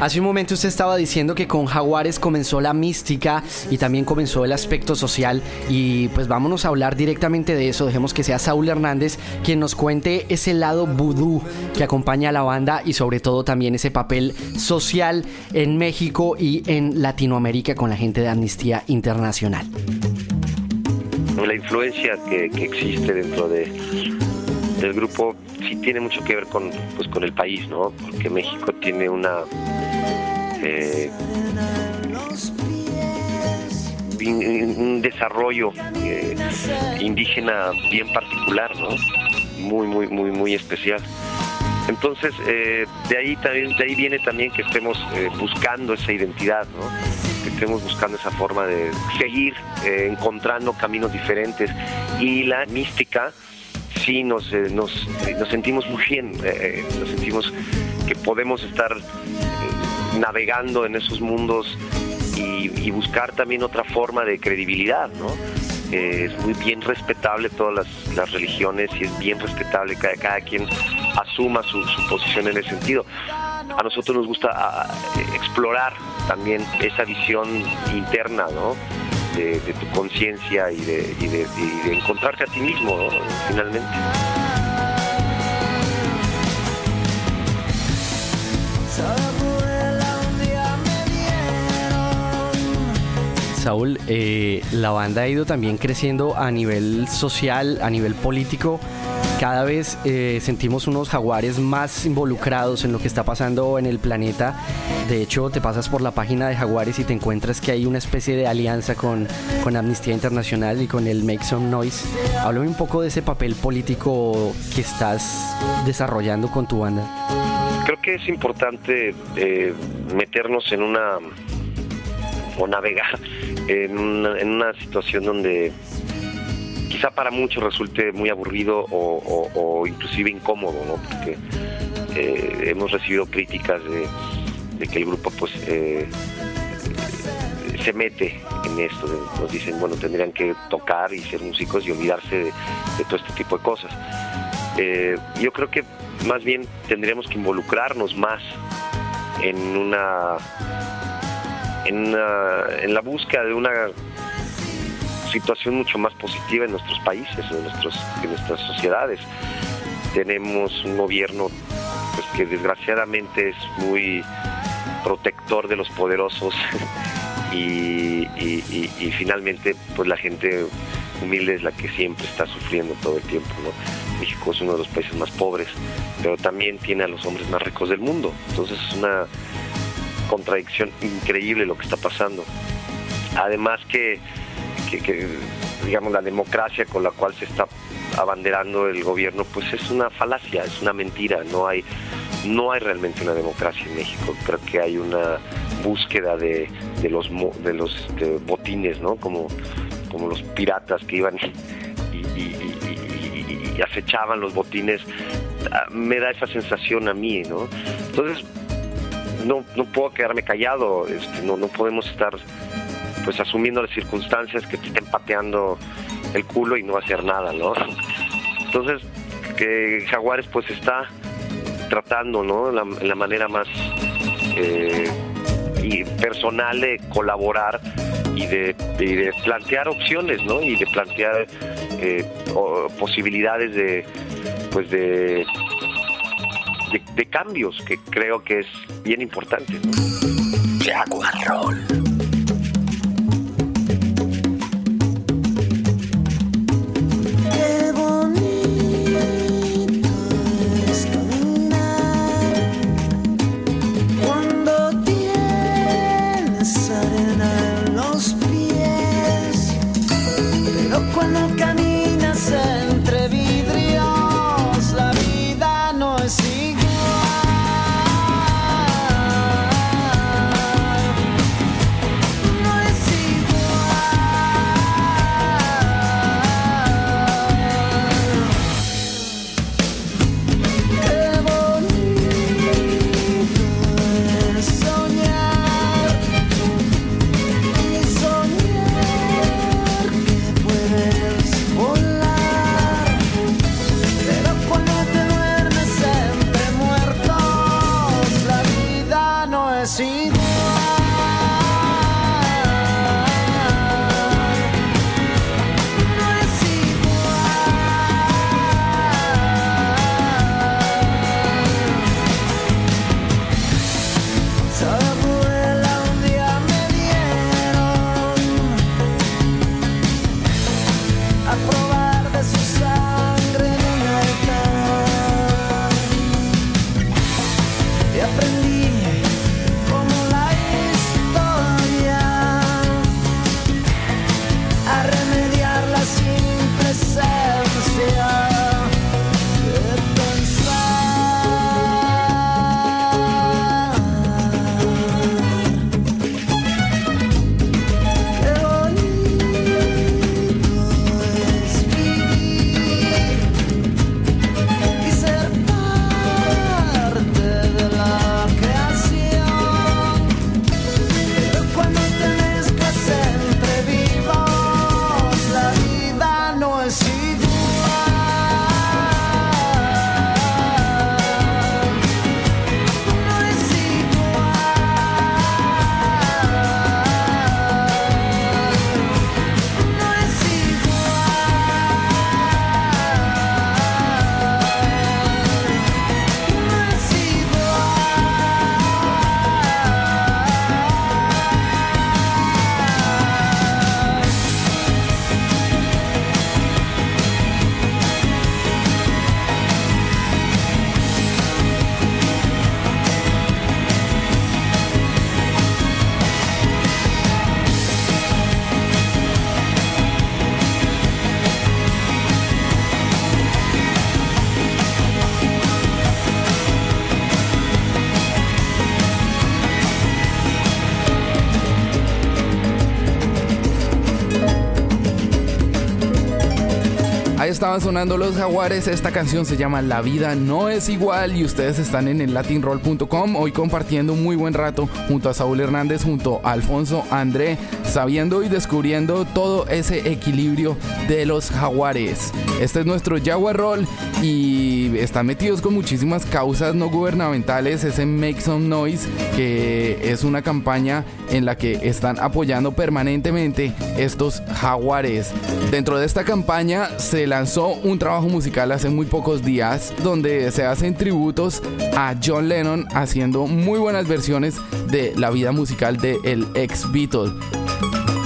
Hace un momento usted estaba diciendo que con Jaguares comenzó la mística y también comenzó el aspecto social y pues vámonos a hablar directamente de eso. Dejemos que sea Saúl Hernández quien nos cuente ese lado vudú que acompaña a la banda y sobre todo también ese papel social en México y en Latinoamérica con la gente de Amnistía Internacional. La influencia que, existe dentro de, del grupo sí tiene mucho que ver con, pues, con el país, ¿no? Porque México tiene una eh, un desarrollo eh, indígena bien particular, ¿no? Muy, muy, muy, muy especial. Entonces, eh, de ahí de ahí viene también que estemos buscando esa identidad, ¿no? Que estemos buscando esa forma de seguir encontrando caminos diferentes y la mística sí nos, nos, nos sentimos muy bien, nos sentimos que podemos estar navegando en esos mundos y, buscar también otra forma de credibilidad, ¿no? Eh, es muy bien respetable todas las, religiones y es bien respetable que cada quien asuma su, posición en ese sentido. A nosotros nos gusta explorar también esa visión interna, ¿no? De, tu conciencia y de, de, encontrarte a ti mismo, finalmente. Saúl, eh, la banda ha ido también creciendo a nivel social, a nivel político. Cada vez eh, sentimos unos jaguares más involucrados en lo que está pasando en el planeta. De hecho, te pasas por la página de Jaguares y te encuentras que hay una especie de alianza con, con Amnistía Internacional y con el Make Some Noise. Háblame un poco de ese papel político que estás desarrollando con tu banda. Creo que es importante eh, meternos en una o navegar en una, situación donde quizá para muchos resulte muy aburrido o, inclusive incómodo, ¿no? Porque eh, hemos recibido críticas de, que el grupo pues eh, se mete en esto, nos dicen, bueno, tendrían que tocar y ser músicos y olvidarse de, todo este tipo de cosas. Eh, yo creo que más bien tendríamos que involucrarnos más en una en, la búsqueda de una situación mucho más positiva en nuestros países, en, nuestros, en nuestras sociedades. Tenemos un gobierno pues, que desgraciadamente es muy protector de los poderosos y, finalmente pues la gente humilde es la que siempre está sufriendo todo el tiempo. México es uno de los países más pobres, pero también tiene a los hombres más ricos del mundo. Entonces es una contradicción increíble lo que está pasando. Además que, digamos, la democracia con la cual se está abanderando el gobierno, pues es una falacia, es una mentira. No hay, no hay realmente una democracia en México. Creo que hay una búsqueda de, los de los botines, ¿no? Como, como los piratas que iban y, y acechaban los botines, ah, me da esa sensación a mí, ¿no? Entonces, no, no puedo quedarme callado, este, no, no podemos estar pues asumiendo las circunstancias que te estén pateando el culo y no hacer nada, ¿no? Entonces, que Jaguares pues está tratando, ¿no? La, manera más eh, personal de colaborar y de, plantear opciones, ¿no? Y de plantear eh, posibilidades de, pues de, de, cambios que creo que es bien importante. Estaban sonando los jaguares. Esta canción se llama La vida no es igual y ustedes están en el latinroll.com hoy compartiendo un muy buen rato junto a Saúl Hernández, junto a Alfonso André, sabiendo y descubriendo todo ese equilibrio de los jaguares. Este es nuestro Jaguar Roll y están metidos con muchísimas causas no gubernamentales. Ese Make Some Noise, que es una campaña en la que están apoyando permanentemente estos jaguares. Dentro de esta campaña se lanzó un trabajo musical hace muy pocos días donde se hacen tributos a John Lennon haciendo muy buenas versiones de la vida musical de el ex Beatle.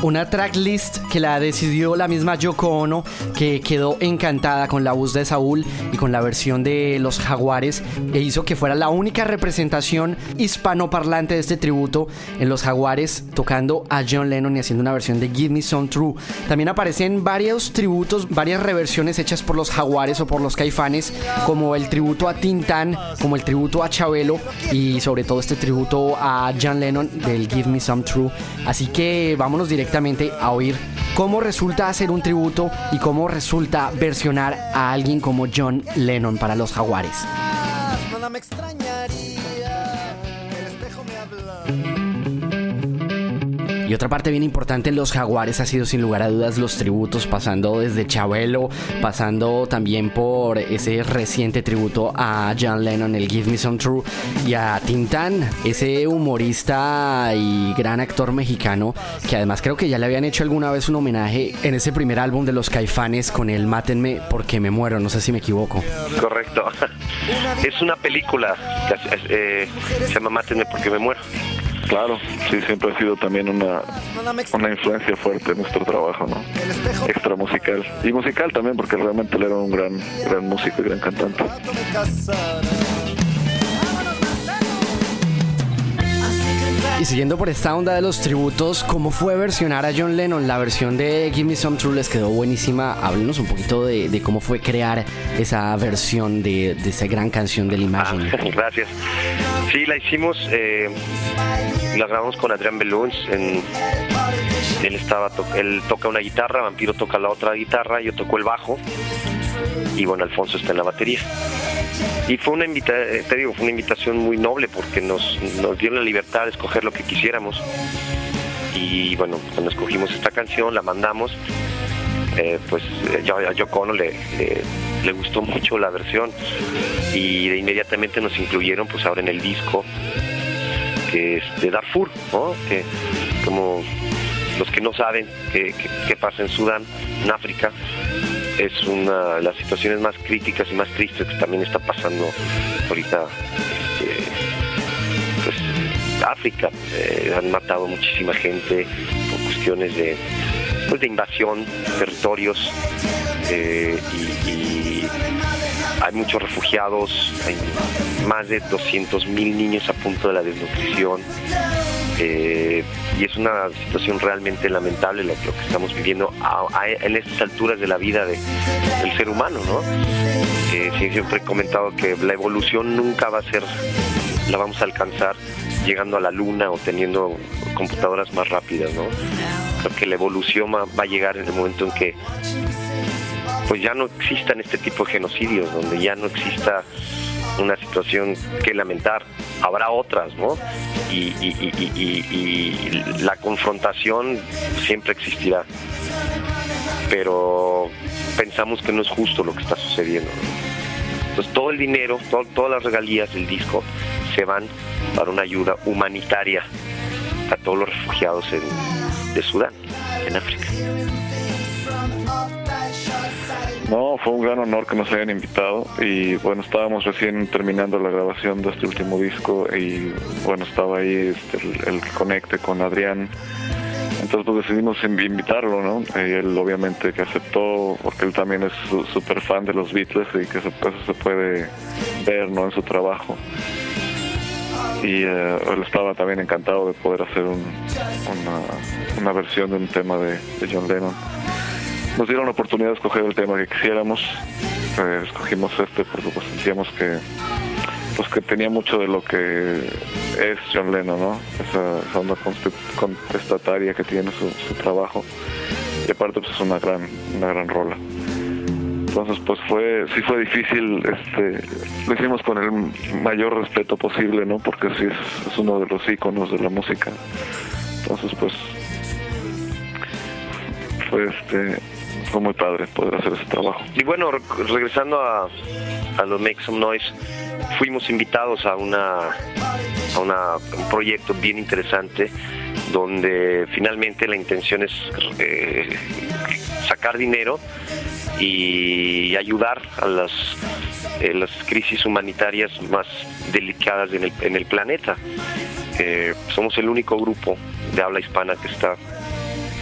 Una tracklist que la decidió la misma Yoko Ono, que quedó encantada con la voz de Saúl y con la versión de Los Jaguares, e hizo que fuera la única representación hispanoparlante de este tributo en Los Jaguares, tocando a John Lennon y haciendo una versión de Give Me Some True. También aparecen varios tributos, varias reversiones hechas por los Jaguares o por los Caifanes, como el tributo a Tintán, como el tributo a Chabelo y sobre todo este tributo a John Lennon del Give Me Some True. Así que vámonos directamente a oír ¿Cómo resulta hacer un tributo y cómo resulta versionar a alguien como John Lennon para los Jaguares? Y otra parte bien importante en los Jaguares ha sido sin lugar a dudas los tributos, pasando desde Chabelo, pasando también por ese reciente tributo a John Lennon, el Give Me Some True, y a Tintán, ese humorista y gran actor mexicano, que además creo que ya le habían hecho alguna vez un homenaje en ese primer álbum de los Caifanes con el Mátenme porque me muero, no sé si me equivoco. Correcto. Es una película eh, se llama Mátenme porque me muero. Claro, sí, siempre ha sido también una, una influencia fuerte en nuestro trabajo, ¿no? Extra musical. Y musical también, porque realmente él era un gran, gran músico y gran cantante. Y siguiendo por esta onda de los tributos, ¿cómo fue versionar a John Lennon? La versión de Give Me Some True les quedó buenísima. Háblenos un poquito de, cómo fue crear esa versión de, esa gran canción del Imagine. Ah, gracias. Sí, la hicimos, eh, la grabamos con Adrián Beluns. Él, estaba él toca una guitarra, Vampiro toca la otra guitarra, yo toco el bajo y bueno, Alfonso está en la batería. Y fue una invita eh, te digo, fue una invitación muy noble porque nos, nos dieron la libertad de escoger lo que quisiéramos. Y bueno, cuando escogimos esta canción, la mandamos. eh, pues eh, yo- a Yoko le, le, gustó mucho la versión y de inmediatamente nos incluyeron pues ahora en el disco que es de Darfur, ¿no? Que como los que no saben qué pasa en Sudán, en África, es una de las situaciones más críticas y más tristes que también está pasando ahorita este, pues, África. Eh, han matado muchísima gente por cuestiones de, pues, de invasión, territorios eh, y, y hay muchos refugiados, hay más de 200 mil niños a punto de la desnutrición. Eh, y es una situación realmente lamentable lo, que estamos viviendo a- en estas alturas de la vida de- del ser humano, ¿no? Siempre he comentado que la evolución nunca va a ser, la vamos a alcanzar llegando a la luna o teniendo computadoras más rápidas, ¿no? Creo que la evolución va a llegar en el momento en que pues ya no existan este tipo de genocidios, donde ya no exista una situación que lamentar, habrá otras, ¿no? Y, la confrontación siempre existirá, pero pensamos que no es justo lo que está sucediendo. Entonces todo el dinero, to- todas las regalías del disco se van para una ayuda humanitaria a todos los refugiados en- de Sudán, en África. No, fue un gran honor que nos hayan invitado y bueno, estábamos recién terminando la grabación de este último disco y bueno, estaba ahí este, el, el conecte con Adrián. Entonces pues decidimos invi- invitarlo, ¿no? Y él obviamente que aceptó porque él también es súper fan de los Beatles y que eso, se puede ver, ¿no? En su trabajo. Y eh, él estaba también encantado de poder hacer un- una, una versión de un tema de John Lennon nos dieron la oportunidad de escoger el tema que quisiéramos. Eh, escogimos este porque pues sentíamos que pues que tenía mucho de lo que es John Lennon, ¿no? Esa, esa onda contestataria que tiene su, trabajo. Y aparte pues es una gran, una gran rola. Entonces pues fue, sí fue difícil, este, lo hicimos con el mayor respeto posible, ¿no? Porque sí es, es uno de los íconos de la música. Entonces pues fue este fue muy padre poder hacer ese trabajo. Y bueno, re- regresando a, los Make Some Noise, fuimos invitados a una a un proyecto bien interesante donde finalmente la intención es eh, sacar dinero y ayudar a las, eh, las crisis humanitarias más delicadas en el, en el planeta. Eh, somos el único grupo de habla hispana que está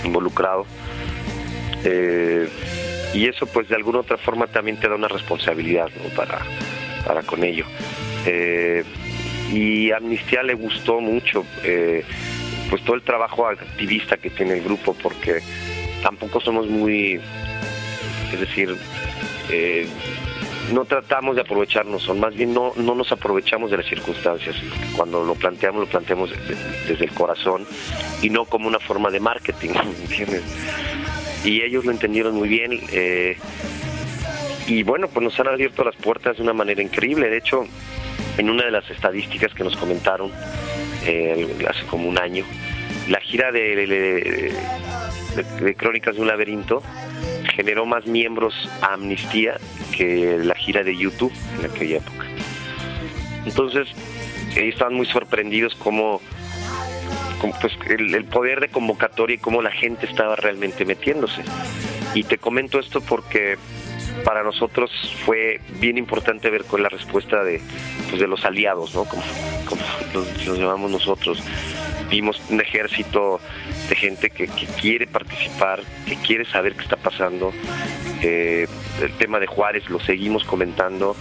involucrado. Eh, y eso pues de alguna otra forma también te da una responsabilidad para, para con ello. Eh, y a Amnistía le gustó mucho eh, pues todo el trabajo activista que tiene el grupo porque tampoco somos muy, es decir, no tratamos de aprovecharnos, o más bien no, no nos aprovechamos de las circunstancias. Cuando lo planteamos, lo planteamos de- de- desde el corazón y no como una forma de marketing, ¿entiendes? Y ellos lo entendieron muy bien. eh, y bueno, pues nos han abierto las puertas de una manera increíble. De hecho, en una de las estadísticas que nos comentaron eh, hace como un año, la gira de, de- de- Crónicas de un Laberinto generó más miembros a Amnistía que la gira de YouTube en aquella época. Entonces, ellos estaban muy sorprendidos como, pues, el, el poder de convocatoria y cómo la gente estaba realmente metiéndose. Y te comento esto porque para nosotros fue bien importante ver con la respuesta de, pues, de los aliados, ¿no? Como, como los, los llamamos nosotros. Vimos un ejército de gente que, quiere participar, que quiere saber qué está pasando. Eh, el tema de Juárez lo seguimos comentando.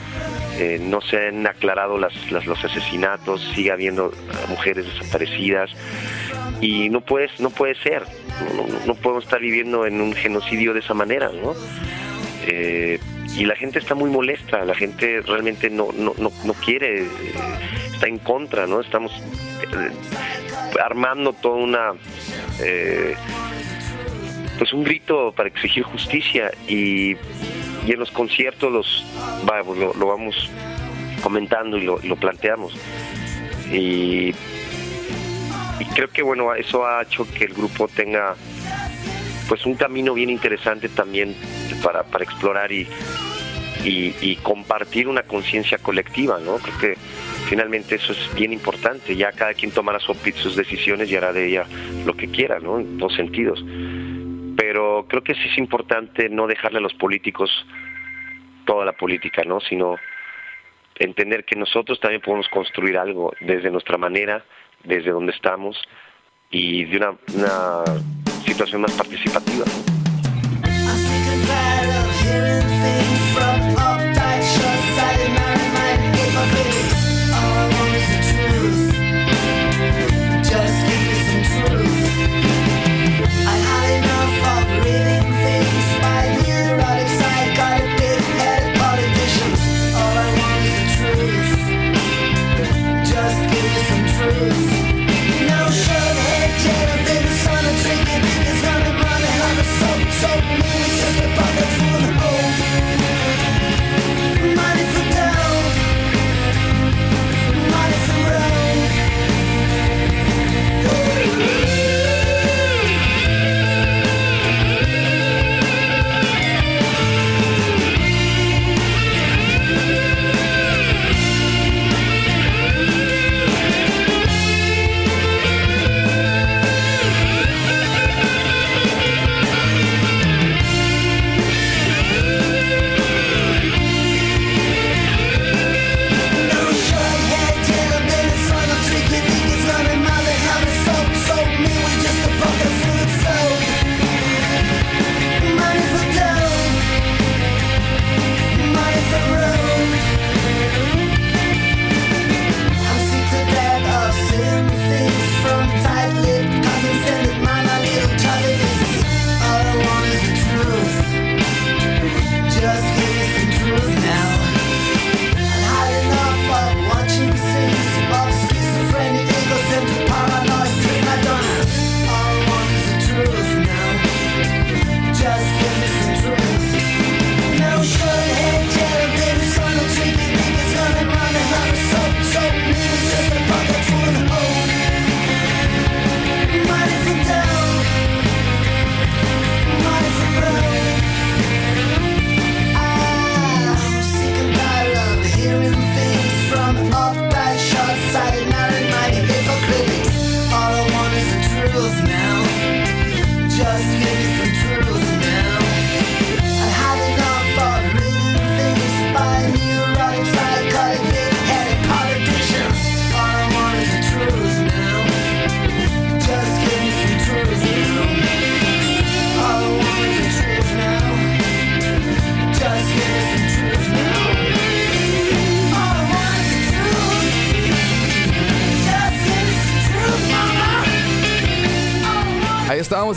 Eh, no se han aclarado las, las- los asesinatos, sigue habiendo mujeres desaparecidas y no puedes, no puede ser. No, no- no podemos estar viviendo en un genocidio de esa manera, ¿no? Eh, y la gente está muy molesta, la gente realmente no, no, no, no quiere, está en contra, ¿no? Estamos eh, armando toda una... eh, pues un grito para exigir justicia y, en los conciertos los va, pues lo, vamos comentando y lo, planteamos y creo que bueno eso ha hecho que el grupo tenga pues un camino bien interesante también para, para explorar y, y, compartir una conciencia colectiva, ¿no? Creo que finalmente eso es bien importante, ya cada quien tomará sus decisiones y hará de ella lo que quiera, ¿no? En todos sentidos. Pero creo que sí es importante no dejarle a los políticos toda la política, ¿no? Sino entender que nosotros también podemos construir algo desde nuestra manera, desde donde estamos y de una situación más participativa.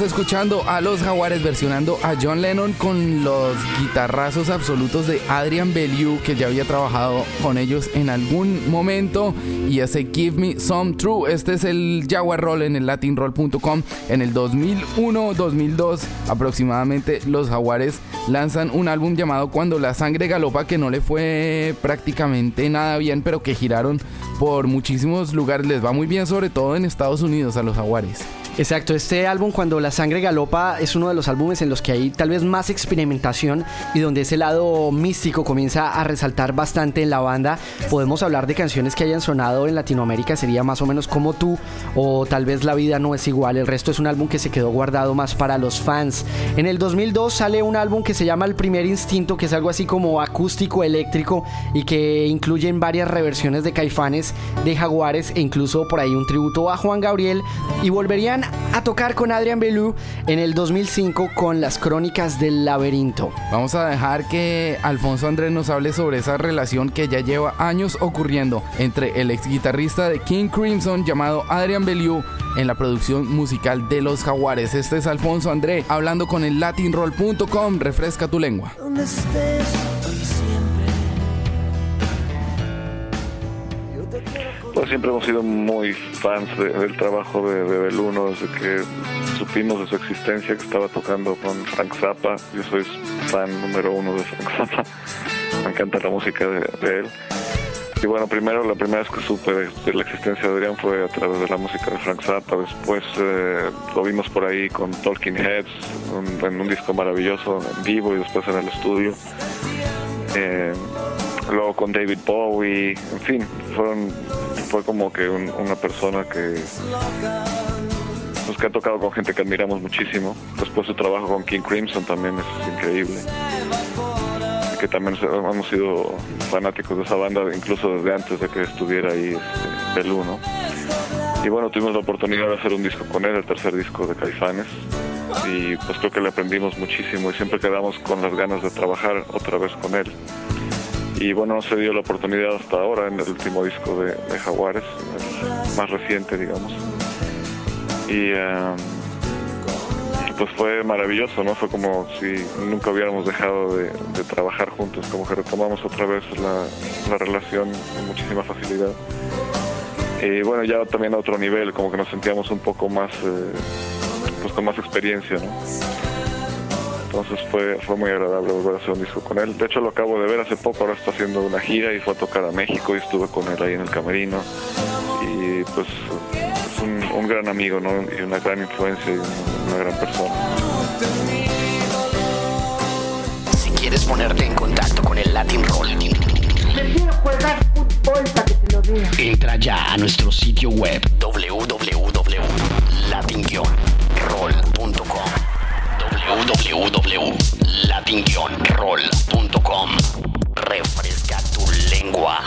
Escuchando a los Jaguares versionando a John Lennon con los guitarrazos absolutos de Adrian Bellew, que ya había trabajado con ellos en algún momento. Y ese Give Me Some True. Este es el Jaguar Roll en el latinroll.com. En el 2001-2002 aproximadamente, los Jaguares lanzan un álbum llamado Cuando la sangre galopa, que no le fue prácticamente nada bien, pero que giraron por muchísimos lugares. Les va muy bien, sobre todo en Estados Unidos, a los Jaguares. Exacto, este álbum Cuando la sangre galopa es uno de los álbumes en los que hay tal vez más experimentación y donde ese lado místico comienza a resaltar bastante en la banda. Podemos hablar de canciones que hayan sonado en Latinoamérica, sería más o menos como tú o tal vez La vida no es igual. El resto es un álbum que se quedó guardado más para los fans. En el 2002 sale un álbum que se llama El primer instinto, que es algo así como acústico eléctrico y que incluyen varias reversiones de Caifanes, de Jaguares e incluso por ahí un tributo a Juan Gabriel y volverían a tocar con Adrian Belú en el 2005 con las crónicas del laberinto. Vamos a dejar que Alfonso Andrés nos hable sobre esa relación que ya lleva años ocurriendo entre el ex guitarrista de King Crimson llamado Adrian Bellew en la producción musical de los Jaguares. Este es Alfonso André hablando con el latinroll.com. Refresca tu lengua. Donde estés siempre hemos sido muy fans de- del trabajo de, de Beluno desde que supimos de su existencia, que estaba tocando con Frank Zappa. Yo soy fan número uno de Frank Zappa. Me encanta la música de, él. Y bueno, primero, la primera vez que supe de, la existencia de Adrián fue a través de la música de Frank Zappa. Después eh, lo vimos por ahí con Talking Heads, en un disco maravilloso en vivo y después en el estudio. Eh, luego con David Bowie, en fin, fue como que un- una persona que, pues, que ha tocado con gente que admiramos muchísimo. Después su trabajo con King Crimson también es increíble. Que también hemos sido fanáticos de esa banda, incluso desde antes de que estuviera ahí este, Belú. Y bueno, tuvimos la oportunidad de hacer un disco con él, el tercer disco de Caifanes. Y pues creo que le aprendimos muchísimo y siempre quedamos con las ganas de trabajar otra vez con él. Y bueno, no se dio la oportunidad hasta ahora en el último disco de, Jaguares, más reciente, digamos. Y em, pues fue maravilloso, ¿no? Fue como si nunca hubiéramos dejado de, trabajar juntos, como que retomamos otra vez la, la relación con muchísima facilidad. Y bueno, ya también a otro nivel, como que nos sentíamos un poco más, eh, pues con más experiencia, ¿no? Entonces fue, fue muy agradable volver a hacer un disco con él. De hecho lo acabo de ver hace poco, ahora está haciendo una gira y fue a tocar a México y estuve con él ahí en el camerino. Y pues es un, un gran amigo, ¿no? Y una gran influencia y una gran persona. Si quieres ponerte en contacto con el Latin Roll, Prefiero jugar fútbol para que se lo vea. entra ya a nuestro sitio web www.latin-roll.com www.latin-roll.com Refresca tu lengua.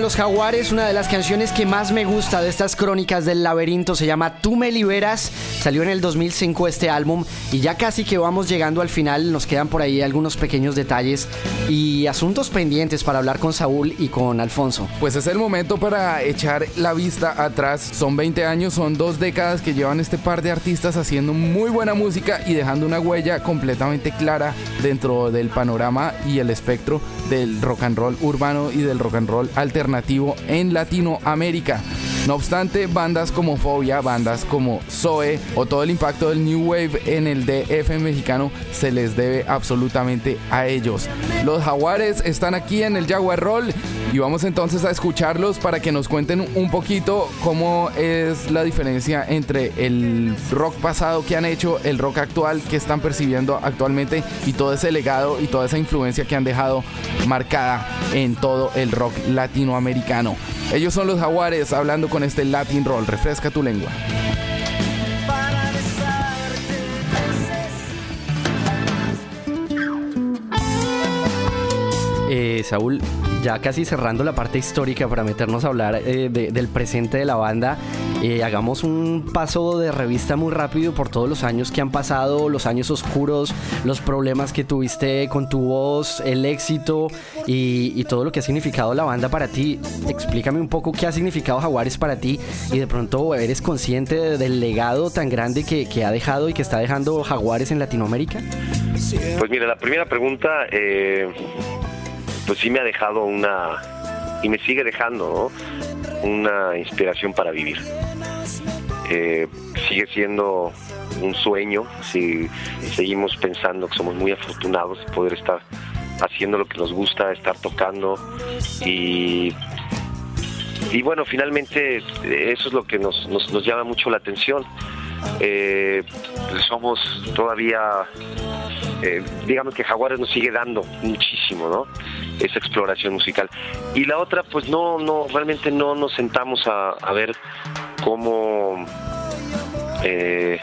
Los jaguares, una de las canciones que más me gusta de estas crónicas del laberinto se llama Tú me liberas, salió en el 2005 este álbum y ya casi que vamos llegando al final, nos quedan por ahí algunos pequeños detalles y asuntos pendientes para hablar con Saúl y con Alfonso. Pues es el momento para echar la vista atrás, son 20 años, son dos décadas que llevan este par de artistas haciendo muy buena música y dejando una huella completamente clara dentro del panorama y el espectro del rock and roll urbano y del rock and roll alternativo en Latinoamérica. No obstante, bandas como Fobia, bandas como Zoe o todo el impacto del New Wave en el DF mexicano se les debe absolutamente a ellos. Los jaguares están aquí en el Jaguar Roll y vamos entonces a escucharlos para que nos cuenten un poquito cómo es la diferencia entre el rock pasado que han hecho, el rock actual que están percibiendo actualmente y todo ese legado y toda esa influencia que han dejado marcada en todo el rock latinoamericano. Ellos son los jaguares hablando con este Latin Roll. Refresca tu lengua. Eh, Saúl, ya casi cerrando la parte histórica para meternos a hablar eh, de- del presente de la banda, eh, hagamos un paso de revista muy rápido por todos los años que han pasado, los años oscuros, los problemas que tuviste con tu voz, el éxito y, todo lo que ha significado la banda para ti. Explícame un poco qué ha significado Jaguares para ti y de pronto eres consciente de- del legado tan grande que, que ha dejado y que está dejando Jaguares en Latinoamérica. Pues mira, la primera pregunta, eh, pues sí me ha dejado una, y me sigue dejando. Una inspiración para vivir. Eh, sigue siendo un sueño, si seguimos pensando que somos muy afortunados de poder estar haciendo lo que nos gusta, estar tocando y y bueno, finalmente eso es lo que nos, nos, nos llama mucho la atención. Eh, somos todavía, eh, digamos que Jaguares nos sigue dando muchísimo, ¿no? Esa exploración musical. Y la otra, pues no, no, realmente no nos sentamos a, ver cómo, eh,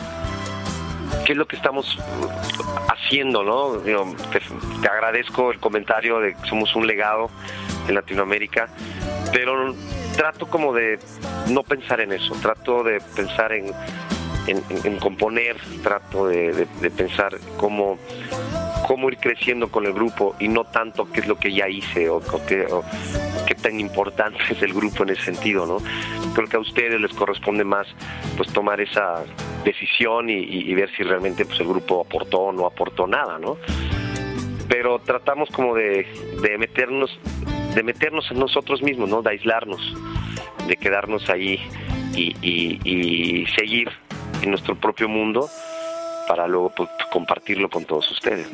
qué es lo que estamos haciendo, ¿no? Te, te agradezco el comentario de que somos un legado en Latinoamérica, pero trato como de no pensar en eso, trato de pensar en, en, componer, trato de, pensar cómo, cómo ir creciendo con el grupo y no tanto qué es lo que ya hice o, qué, o qué tan importante es el grupo en ese sentido, ¿no? Creo que a ustedes les corresponde más pues tomar esa decisión y, ver si realmente pues el grupo aportó o no aportó nada, ¿no? Pero tratamos como de, de meternos de meternos en nosotros mismos, ¿no? De aislarnos, de quedarnos ahí y seguir en nuestro propio mundo para luego pues, compartirlo con todos ustedes.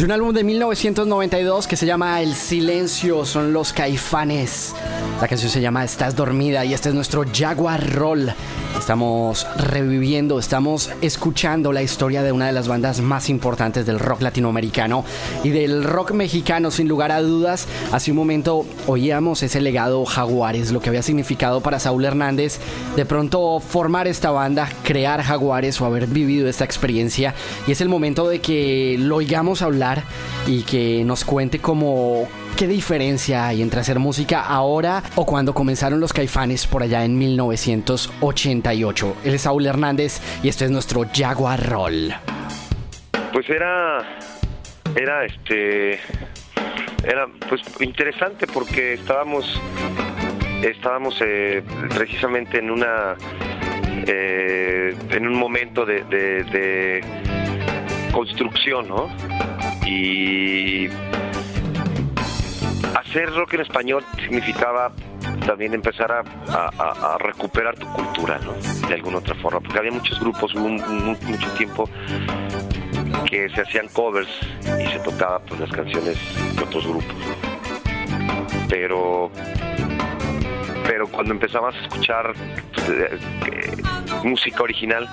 De un álbum de 1992 que se llama El Silencio, son los caifanes. La canción se llama Estás dormida y este es nuestro Jaguar Roll. Estamos reviviendo, estamos escuchando la historia de una de las bandas más importantes del rock latinoamericano y del rock mexicano, sin lugar a dudas. Hace un momento oíamos ese legado Jaguares, lo que había significado para Saúl Hernández de pronto formar esta banda, crear Jaguares o haber vivido esta experiencia. Y es el momento de que lo oigamos hablar y que nos cuente cómo ¿Qué diferencia hay entre hacer música ahora o cuando comenzaron los caifanes por allá en 1988? Él es Saúl Hernández y este es nuestro Jaguar Roll. Pues era, era este, era pues interesante porque estábamos, estábamos eh, precisamente en una, eh, en un momento de, construcción, ¿no? Y hacer rock en español significaba también empezar a, recuperar tu cultura, ¿no? De alguna otra forma, porque había muchos grupos, mucho tiempo que se hacían covers y se tocaba pues las canciones de otros grupos. Pero pero cuando empezabas a escuchar eh, eh, música original,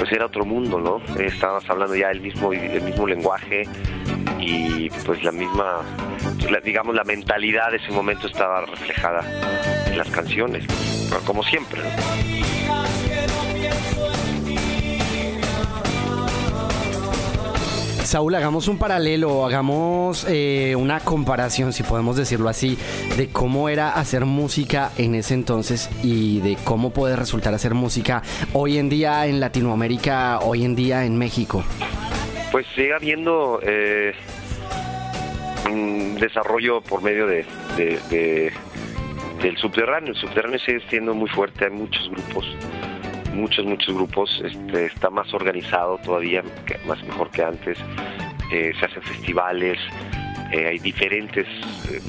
pues era otro mundo, ¿no? Estabas hablando ya el mismo el mismo lenguaje y pues la misma la, digamos la mentalidad de ese momento estaba reflejada en las canciones, como siempre. ¿no? Saúl, hagamos un paralelo, hagamos eh, una comparación, si podemos decirlo así, de cómo era hacer música en ese entonces y de cómo puede resultar hacer música hoy en día en Latinoamérica, hoy en día en México. Pues sigue habiendo eh, un desarrollo por medio de, de, de, del subterráneo. El subterráneo sigue siendo muy fuerte, hay muchos grupos muchos, muchos grupos, este, está más organizado todavía, más mejor que antes, eh, se hacen festivales, eh, hay diferentes eh,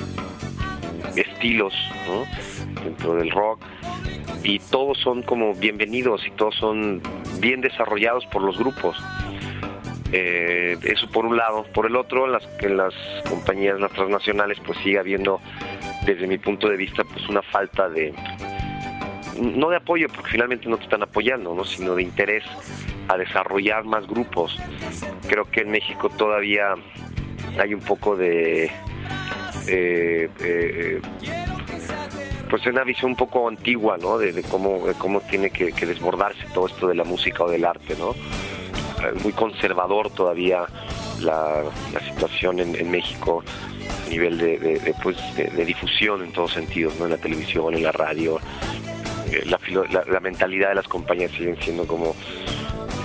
estilos dentro del rock y todos son como bienvenidos y todos son bien desarrollados por los grupos. eso por un lado. Por el otro, en las, en las compañías las transnacionales pues sigue habiendo, desde mi punto de vista, pues una falta de, no de apoyo, porque finalmente no te están apoyando, ¿no? sino de interés a desarrollar más grupos. Creo que en México todavía hay un poco de... Eh, eh, pues una visión un poco antigua, ¿no? De, cómo, cómo tiene que, desbordarse todo esto de la música o del arte, ¿no? Muy conservador todavía la, situación en, México a nivel de, de, pues, de, difusión en todos sentidos, ¿no? En la televisión, en la radio, la, mentalidad de las compañías siguen siendo como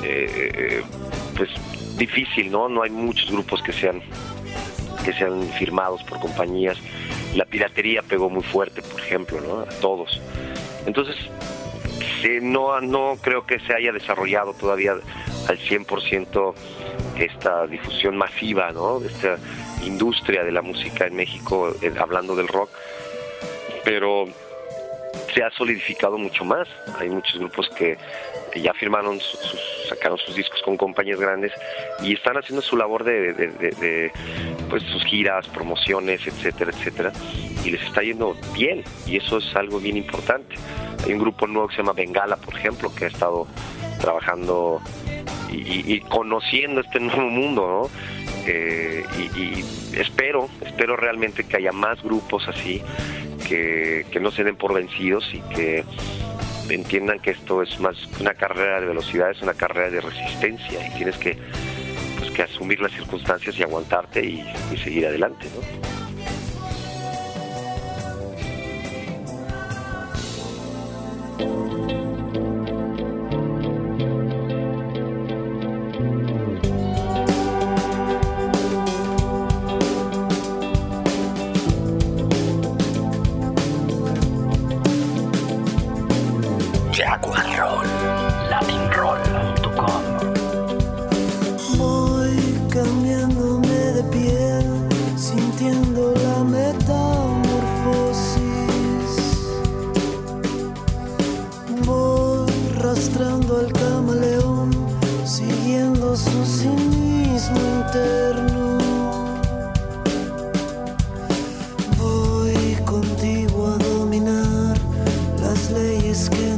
eh, pues difícil, ¿no? No hay muchos grupos que sean que sean firmados por compañías. La piratería pegó muy fuerte, por ejemplo, ¿no? A todos. Entonces, no, no creo que se haya desarrollado todavía al 100% esta difusión masiva, ¿no? De esta industria de la música en México, eh, hablando del rock. Pero se ha solidificado mucho más. Hay muchos grupos que ya firmaron, sus, sacaron sus discos con compañías grandes y están haciendo su labor de, pues sus giras, promociones, etcétera, etcétera, y les está yendo bien y eso es algo bien importante. Hay un grupo nuevo que se llama Bengala, por ejemplo, que ha estado trabajando y, y conociendo este nuevo mundo, ¿no? Eh, y, espero, espero realmente que haya más grupos así, que, que no se den por vencidos y que entiendan que esto es más una carrera de velocidad, es una carrera de resistencia y tienes que, pues, que asumir las circunstancias y aguantarte y, y seguir adelante, ¿no? Vacua. Latinroll.com Voy cambiándome de piel, sintiendo la metamorfosis. Voy rastrando al camaleón, siguiendo su cinismo interno. Voy contigo a dominar las leyes que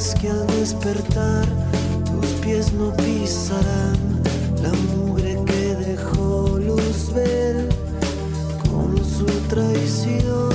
al despertar tus pies no pisarán la mugre que dejó Luzbel con su traición.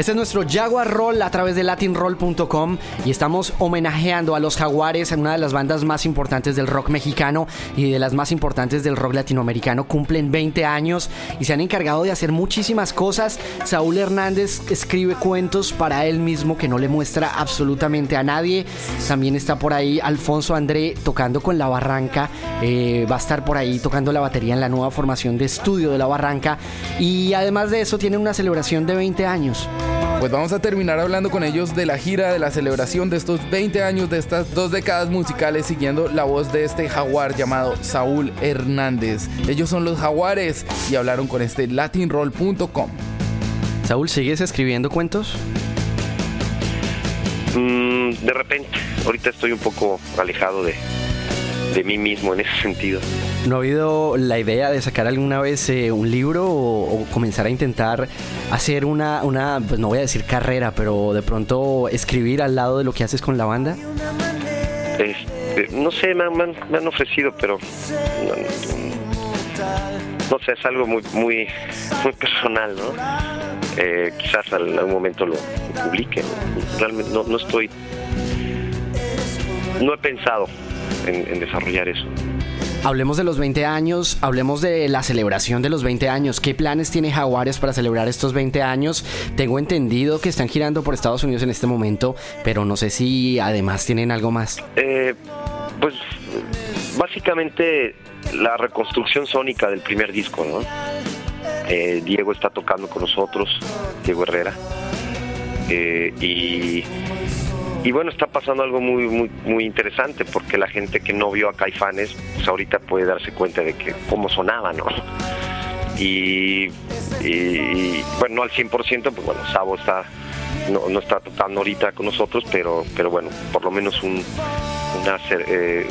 Este es nuestro Jaguar Roll a través de latinroll.com y estamos homenajeando a los Jaguares, una de las bandas más importantes del rock mexicano y de las más importantes del rock latinoamericano. Cumplen 20 años y se han encargado de hacer muchísimas cosas. Saúl Hernández escribe cuentos para él mismo que no le muestra absolutamente a nadie. También está por ahí Alfonso André tocando con La Barranca. Eh, va a estar por ahí tocando la batería en la nueva formación de estudio de La Barranca. Y además de eso tienen una celebración de 20 años. Pues vamos a terminar hablando con ellos de la gira, de la celebración de estos 20 años, de estas dos décadas musicales, siguiendo la voz de este jaguar llamado Saúl Hernández. Ellos son los jaguares y hablaron con este latinroll.com. Saúl, ¿sigues escribiendo cuentos? Mm, de repente, ahorita estoy un poco alejado de, de mí mismo en ese sentido. ¿No ha habido la idea de sacar alguna vez eh, un libro o, o comenzar a intentar hacer una, una, pues no voy a decir carrera, pero de pronto escribir al lado de lo que haces con la banda? Este, no sé, me, han- me han, ofrecido, pero no, no sé, es algo muy, muy, muy personal, ¿no? Eh, quizás en algún momento lo, publique. ¿no? Realmente no, no estoy, no he pensado en, en desarrollar eso. Hablemos de los 20 años, hablemos de la celebración de los 20 años. ¿Qué planes tiene Jaguares para celebrar estos 20 años? Tengo entendido que están girando por Estados Unidos en este momento, pero no sé si además tienen algo más. Eh, pues básicamente la reconstrucción sónica del primer disco, ¿no? Eh, Diego está tocando con nosotros, Diego Herrera, Eh, y, y bueno, está pasando algo muy, muy, muy interesante porque la gente que no vio a Caifanes, pues ahorita puede darse cuenta de que cómo sonaba, ¿no? Y, bueno, no al 100%, pues bueno, Sabo está no, no está tocando ahorita con nosotros, pero pero bueno, por lo menos un cer- eh,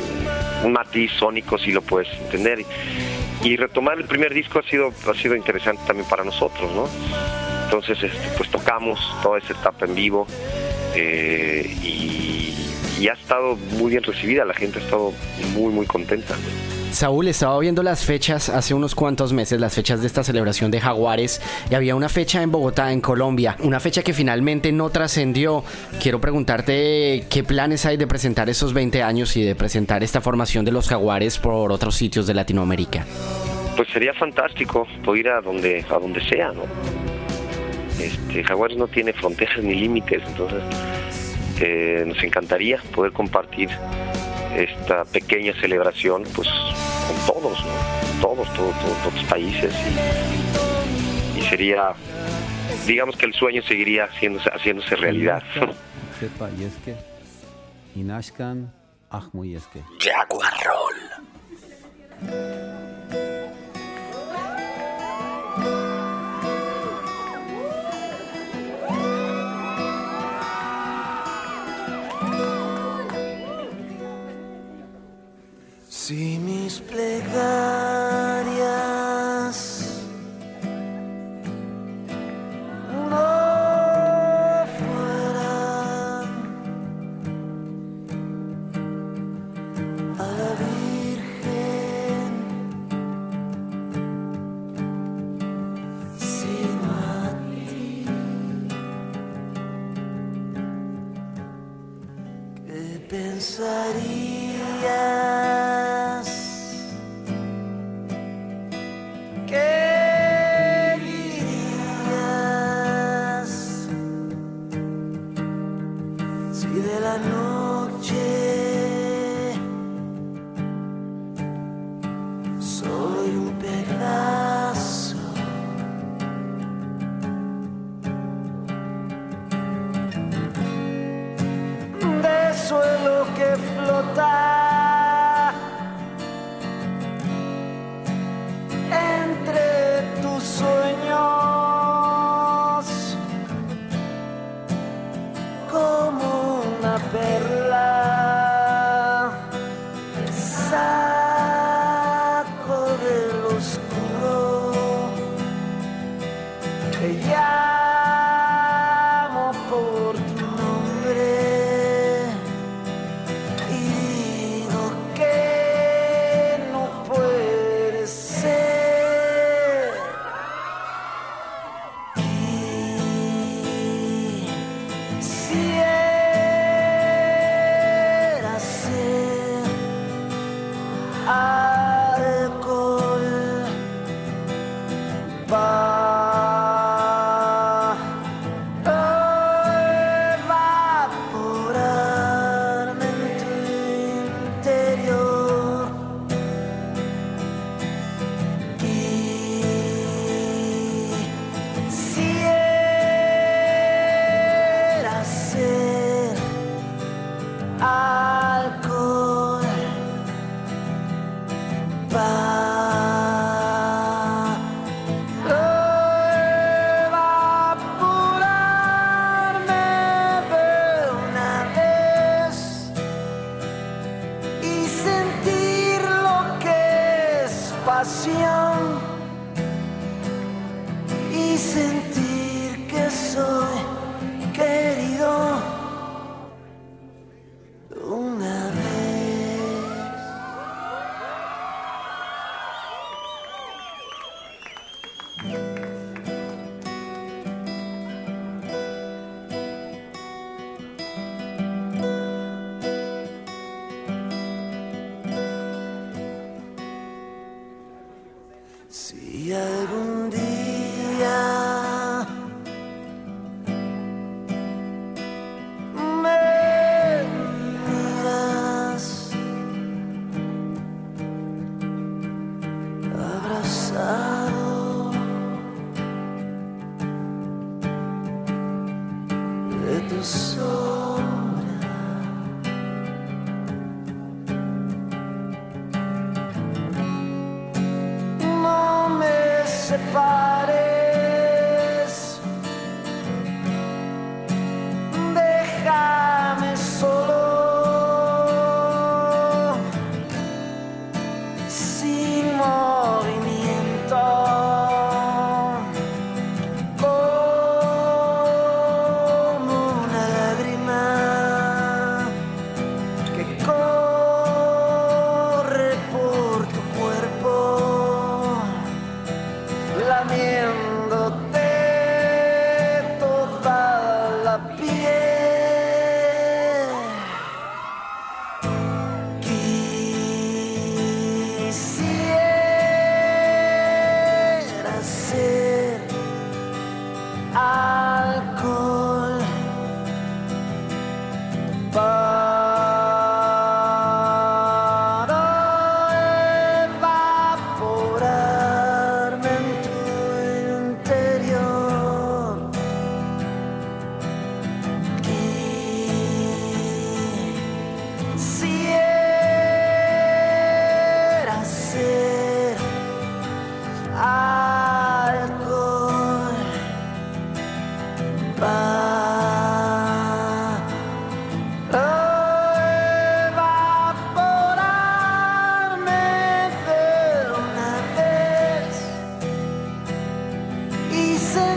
un matiz sónico si lo puedes entender y retomar el primer disco ha sido ha sido interesante también para nosotros, ¿no? Entonces, este, pues tocamos toda esa etapa en vivo eh, y, y ha estado muy bien recibida, la gente ha estado muy muy contenta. Saúl, estaba viendo las fechas hace unos cuantos meses, las fechas de esta celebración de Jaguares, y había una fecha en Bogotá, en Colombia, una fecha que finalmente no trascendió. Quiero preguntarte qué planes hay de presentar esos 20 años y de presentar esta formación de los Jaguares por otros sitios de Latinoamérica. Pues sería fantástico poder ir a donde a donde sea, ¿no? Este, Jaguares no tiene fronteras ni límites, entonces eh, nos encantaría poder compartir esta pequeña celebración, pues con todos, ¿no? Todos, todos, todos, todos los países y, y sería, digamos que el sueño seguiría haciéndose, haciéndose realidad. Sepa Yeske, Inashkan. Jaguar Roll. Si mis plegarias no fueran a la Virgen, sino a ti, ¿qué pensarías?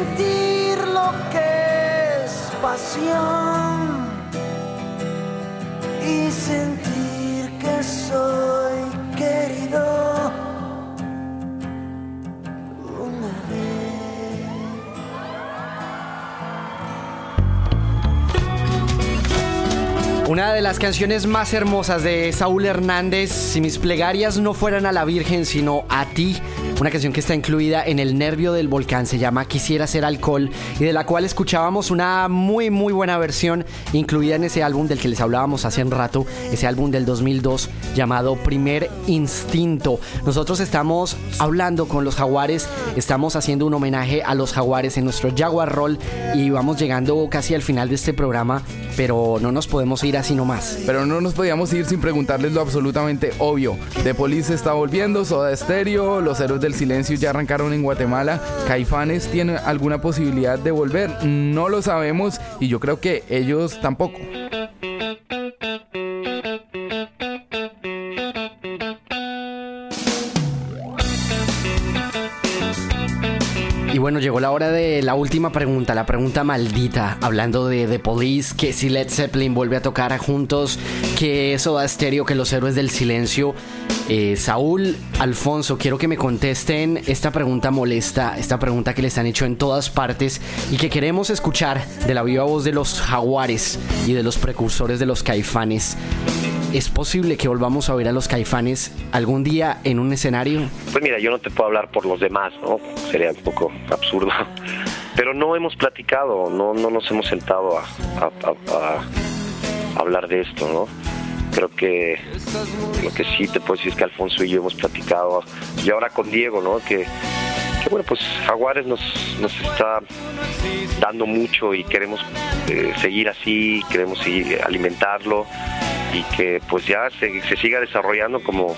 Sentir lo que es pasión y sentir que soy querido una. Una de las canciones más hermosas de Saúl Hernández, Si mis plegarias no fueran a la Virgen, sino a ti. Una canción que está incluida en El Nervio del Volcán, se llama Quisiera ser alcohol, y de la cual escuchábamos una muy, muy buena versión incluida en ese álbum del que les hablábamos hace un rato, ese álbum del 2002 llamado Primer Instinto. Nosotros estamos hablando con los jaguares, estamos haciendo un homenaje a los jaguares en nuestro Jaguar Roll y vamos llegando casi al final de este programa, pero no nos podemos ir así nomás. Pero no nos podíamos ir sin preguntarles lo absolutamente obvio. The Police está volviendo, Soda Stereo, los héroes del silencio ya arrancaron en Guatemala. Caifanes tiene alguna posibilidad de volver. No lo sabemos y yo creo que ellos tampoco. Bueno, llegó la hora de la última pregunta, la pregunta maldita, hablando de The Police, que si Led Zeppelin vuelve a tocar juntos, que eso da estéreo, que los héroes del silencio. Eh, Saúl, Alfonso, quiero que me contesten esta pregunta molesta, esta pregunta que les han hecho en todas partes y que queremos escuchar de la viva voz de los jaguares y de los precursores de los caifanes. ¿Es posible que volvamos a ver a los caifanes algún día en un escenario? Pues mira, yo no te puedo hablar por los demás, ¿no? Sería un poco absurdo. Pero no hemos platicado, no, no nos hemos sentado a, hablar de esto, ¿no? Creo que lo que sí te puedo decir es que Alfonso y yo hemos platicado, y ahora con Diego, ¿no? Que, que bueno, pues Jaguares nos, está dando mucho y queremos eh, seguir así, queremos seguir, alimentarlo y que pues ya se, siga desarrollando como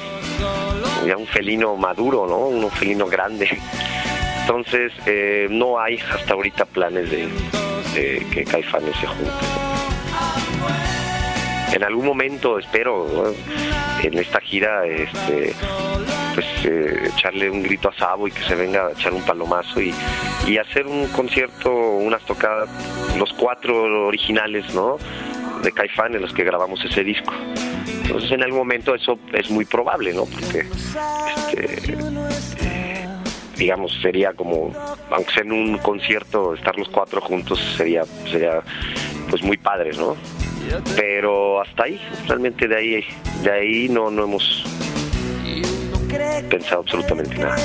ya un felino maduro, ¿no? Un felino grande. Entonces, eh, no hay hasta ahorita planes de, que Caifanes se junte. En algún momento, espero, en esta gira, este, pues eh, echarle un grito a Sabo y que se venga a echar un palomazo y, y hacer un concierto, unas tocadas, los cuatro originales, ¿no? De Caifanes, los que grabamos ese disco. Entonces, en algún momento eso es muy probable, ¿no? Porque este, digamos, sería como, aunque sea en un concierto, estar los cuatro juntos sería, sería pues muy padre, ¿no? Pero hasta ahí, realmente de ahí, de ahí no, no hemos pensado absolutamente nada.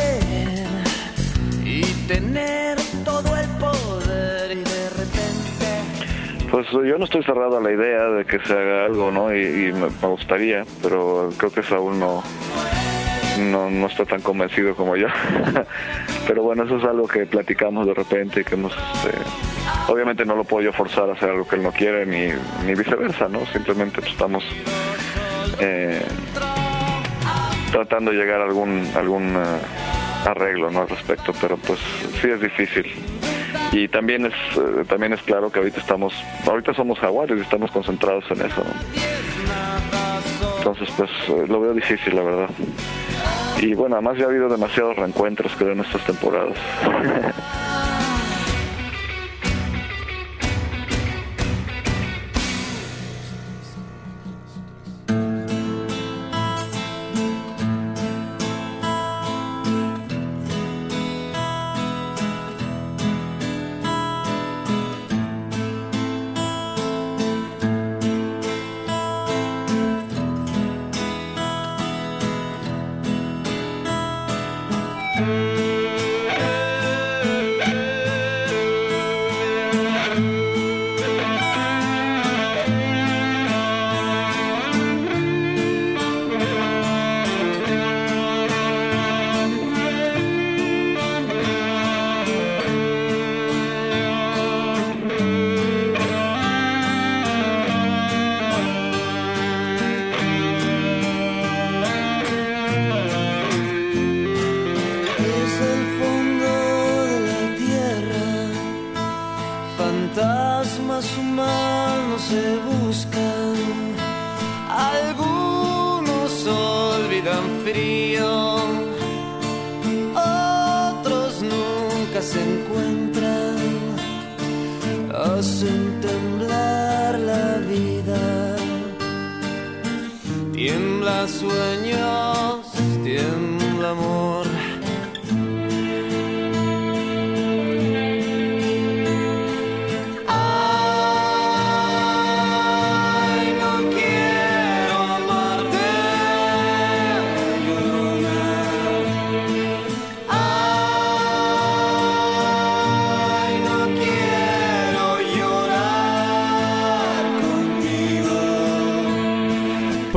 Y tener todo el poder de repente... Pues yo no estoy cerrado a la idea de que se haga algo, ¿no? Y, me, gustaría, pero creo que Saúl no, no, no está tan convencido como yo. pero bueno, eso es algo que platicamos de repente y que hemos... Este, obviamente no lo puedo yo forzar a hacer algo que él no quiere, ni, ni viceversa, ¿no? Simplemente pues, estamos... Eh, tratando de llegar a algún, algún eh, arreglo, ¿no? Al respecto, pero pues sí es difícil. Y también es eh, también es claro que ahorita estamos ahorita somos jaguares y estamos concentrados en eso. Entonces pues eh, lo veo difícil la verdad. Y bueno, además ya ha habido demasiados reencuentros creo en estas temporadas.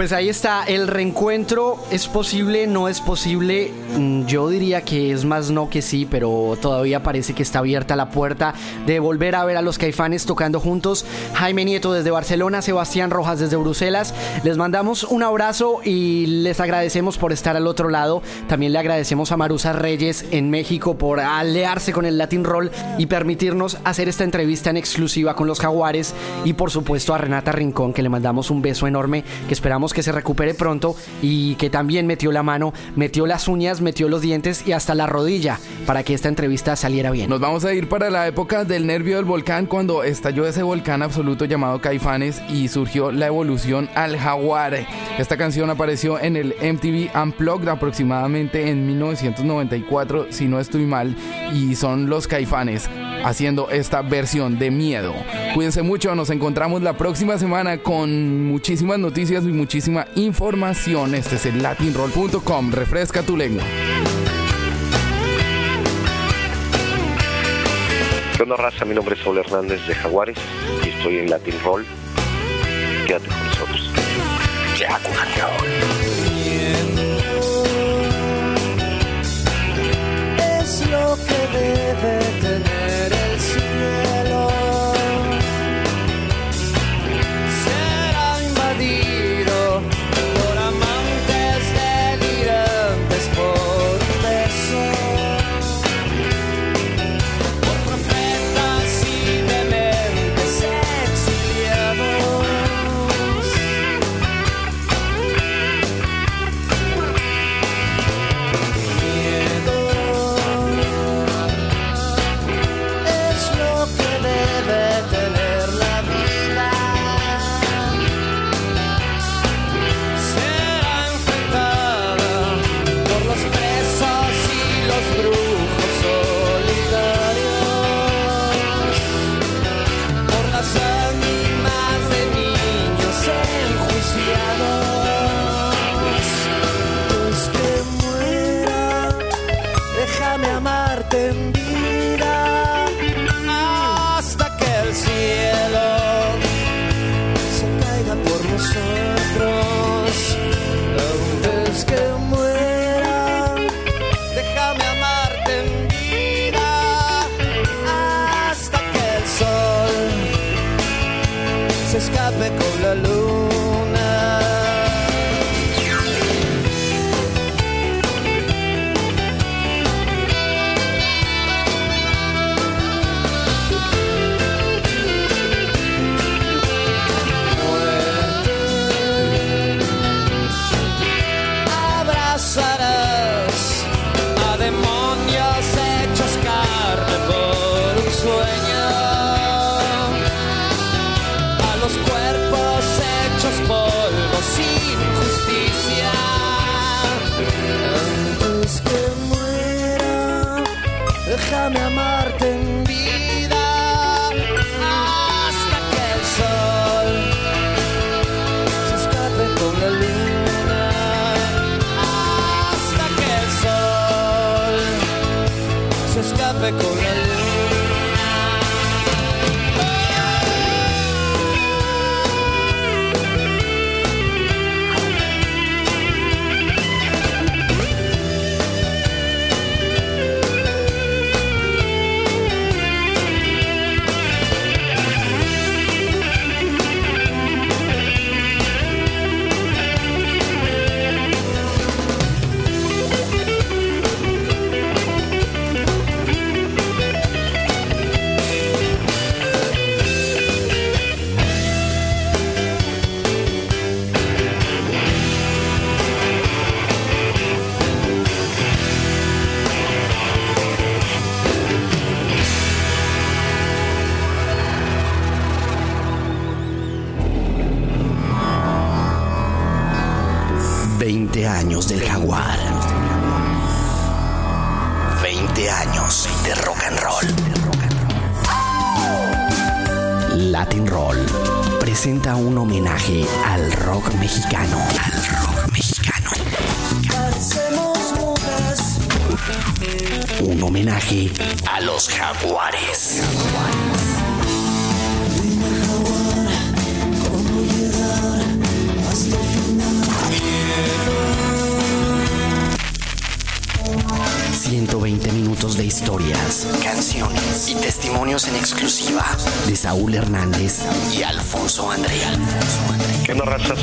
Pues ahí está, el reencuentro es posible, no es posible. Mm, Yo diría que es más no que sí, pero todavía parece que está abierta la puerta de volver a ver a los caifanes tocando juntos. Jaime Nieto desde Barcelona, Sebastián Rojas desde Bruselas. Les mandamos un abrazo y les agradecemos por estar al otro lado. También le agradecemos a Marusa Reyes en México por aliarse con el Latin Roll y permitirnos hacer esta entrevista en exclusiva con los jaguares. Y por supuesto a Renata Rincón, que le mandamos un beso enorme, que esperamos que se recupere pronto y que también metió la mano, metió las uñas, metió los dientes y hasta la rodilla para que esta entrevista saliera bien. Nos vamos a ir para la época del nervio del volcán cuando estalló ese volcán absoluto llamado Caifanes y surgió la evolución al jaguar. Esta canción apareció en el MTV Unplugged aproximadamente en 1994, si no estoy mal, y son los Caifanes haciendo esta versión de miedo. Cuídense mucho, nos encontramos la próxima semana con muchísimas noticias y muchísima información. Este es el latinroll.com, refresca tu lengua. ¿Qué onda, raza? Mi nombre es Saúl Hernández de Jaguares y estoy en Latin Roll. Quédate con nosotros. es lo que debe tener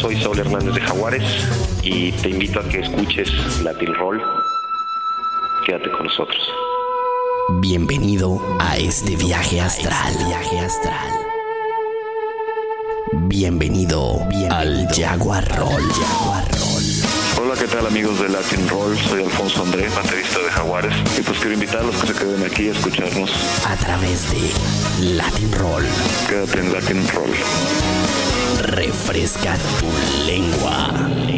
Soy Saúl Hernández de Jaguares y te invito a que escuches Latin Roll. Quédate con nosotros. Bienvenido a este viaje astral. Viaje astral. Bienvenido, al Jaguar Roll. Jaguar Roll. Hola, ¿qué tal amigos de Latin Roll? Soy Alfonso André, baterista de Jaguares. Y pues quiero invitar a los que se queden aquí a escucharnos. A través de Latin Roll. Quédate en Latin Roll. Refresca tu lengua.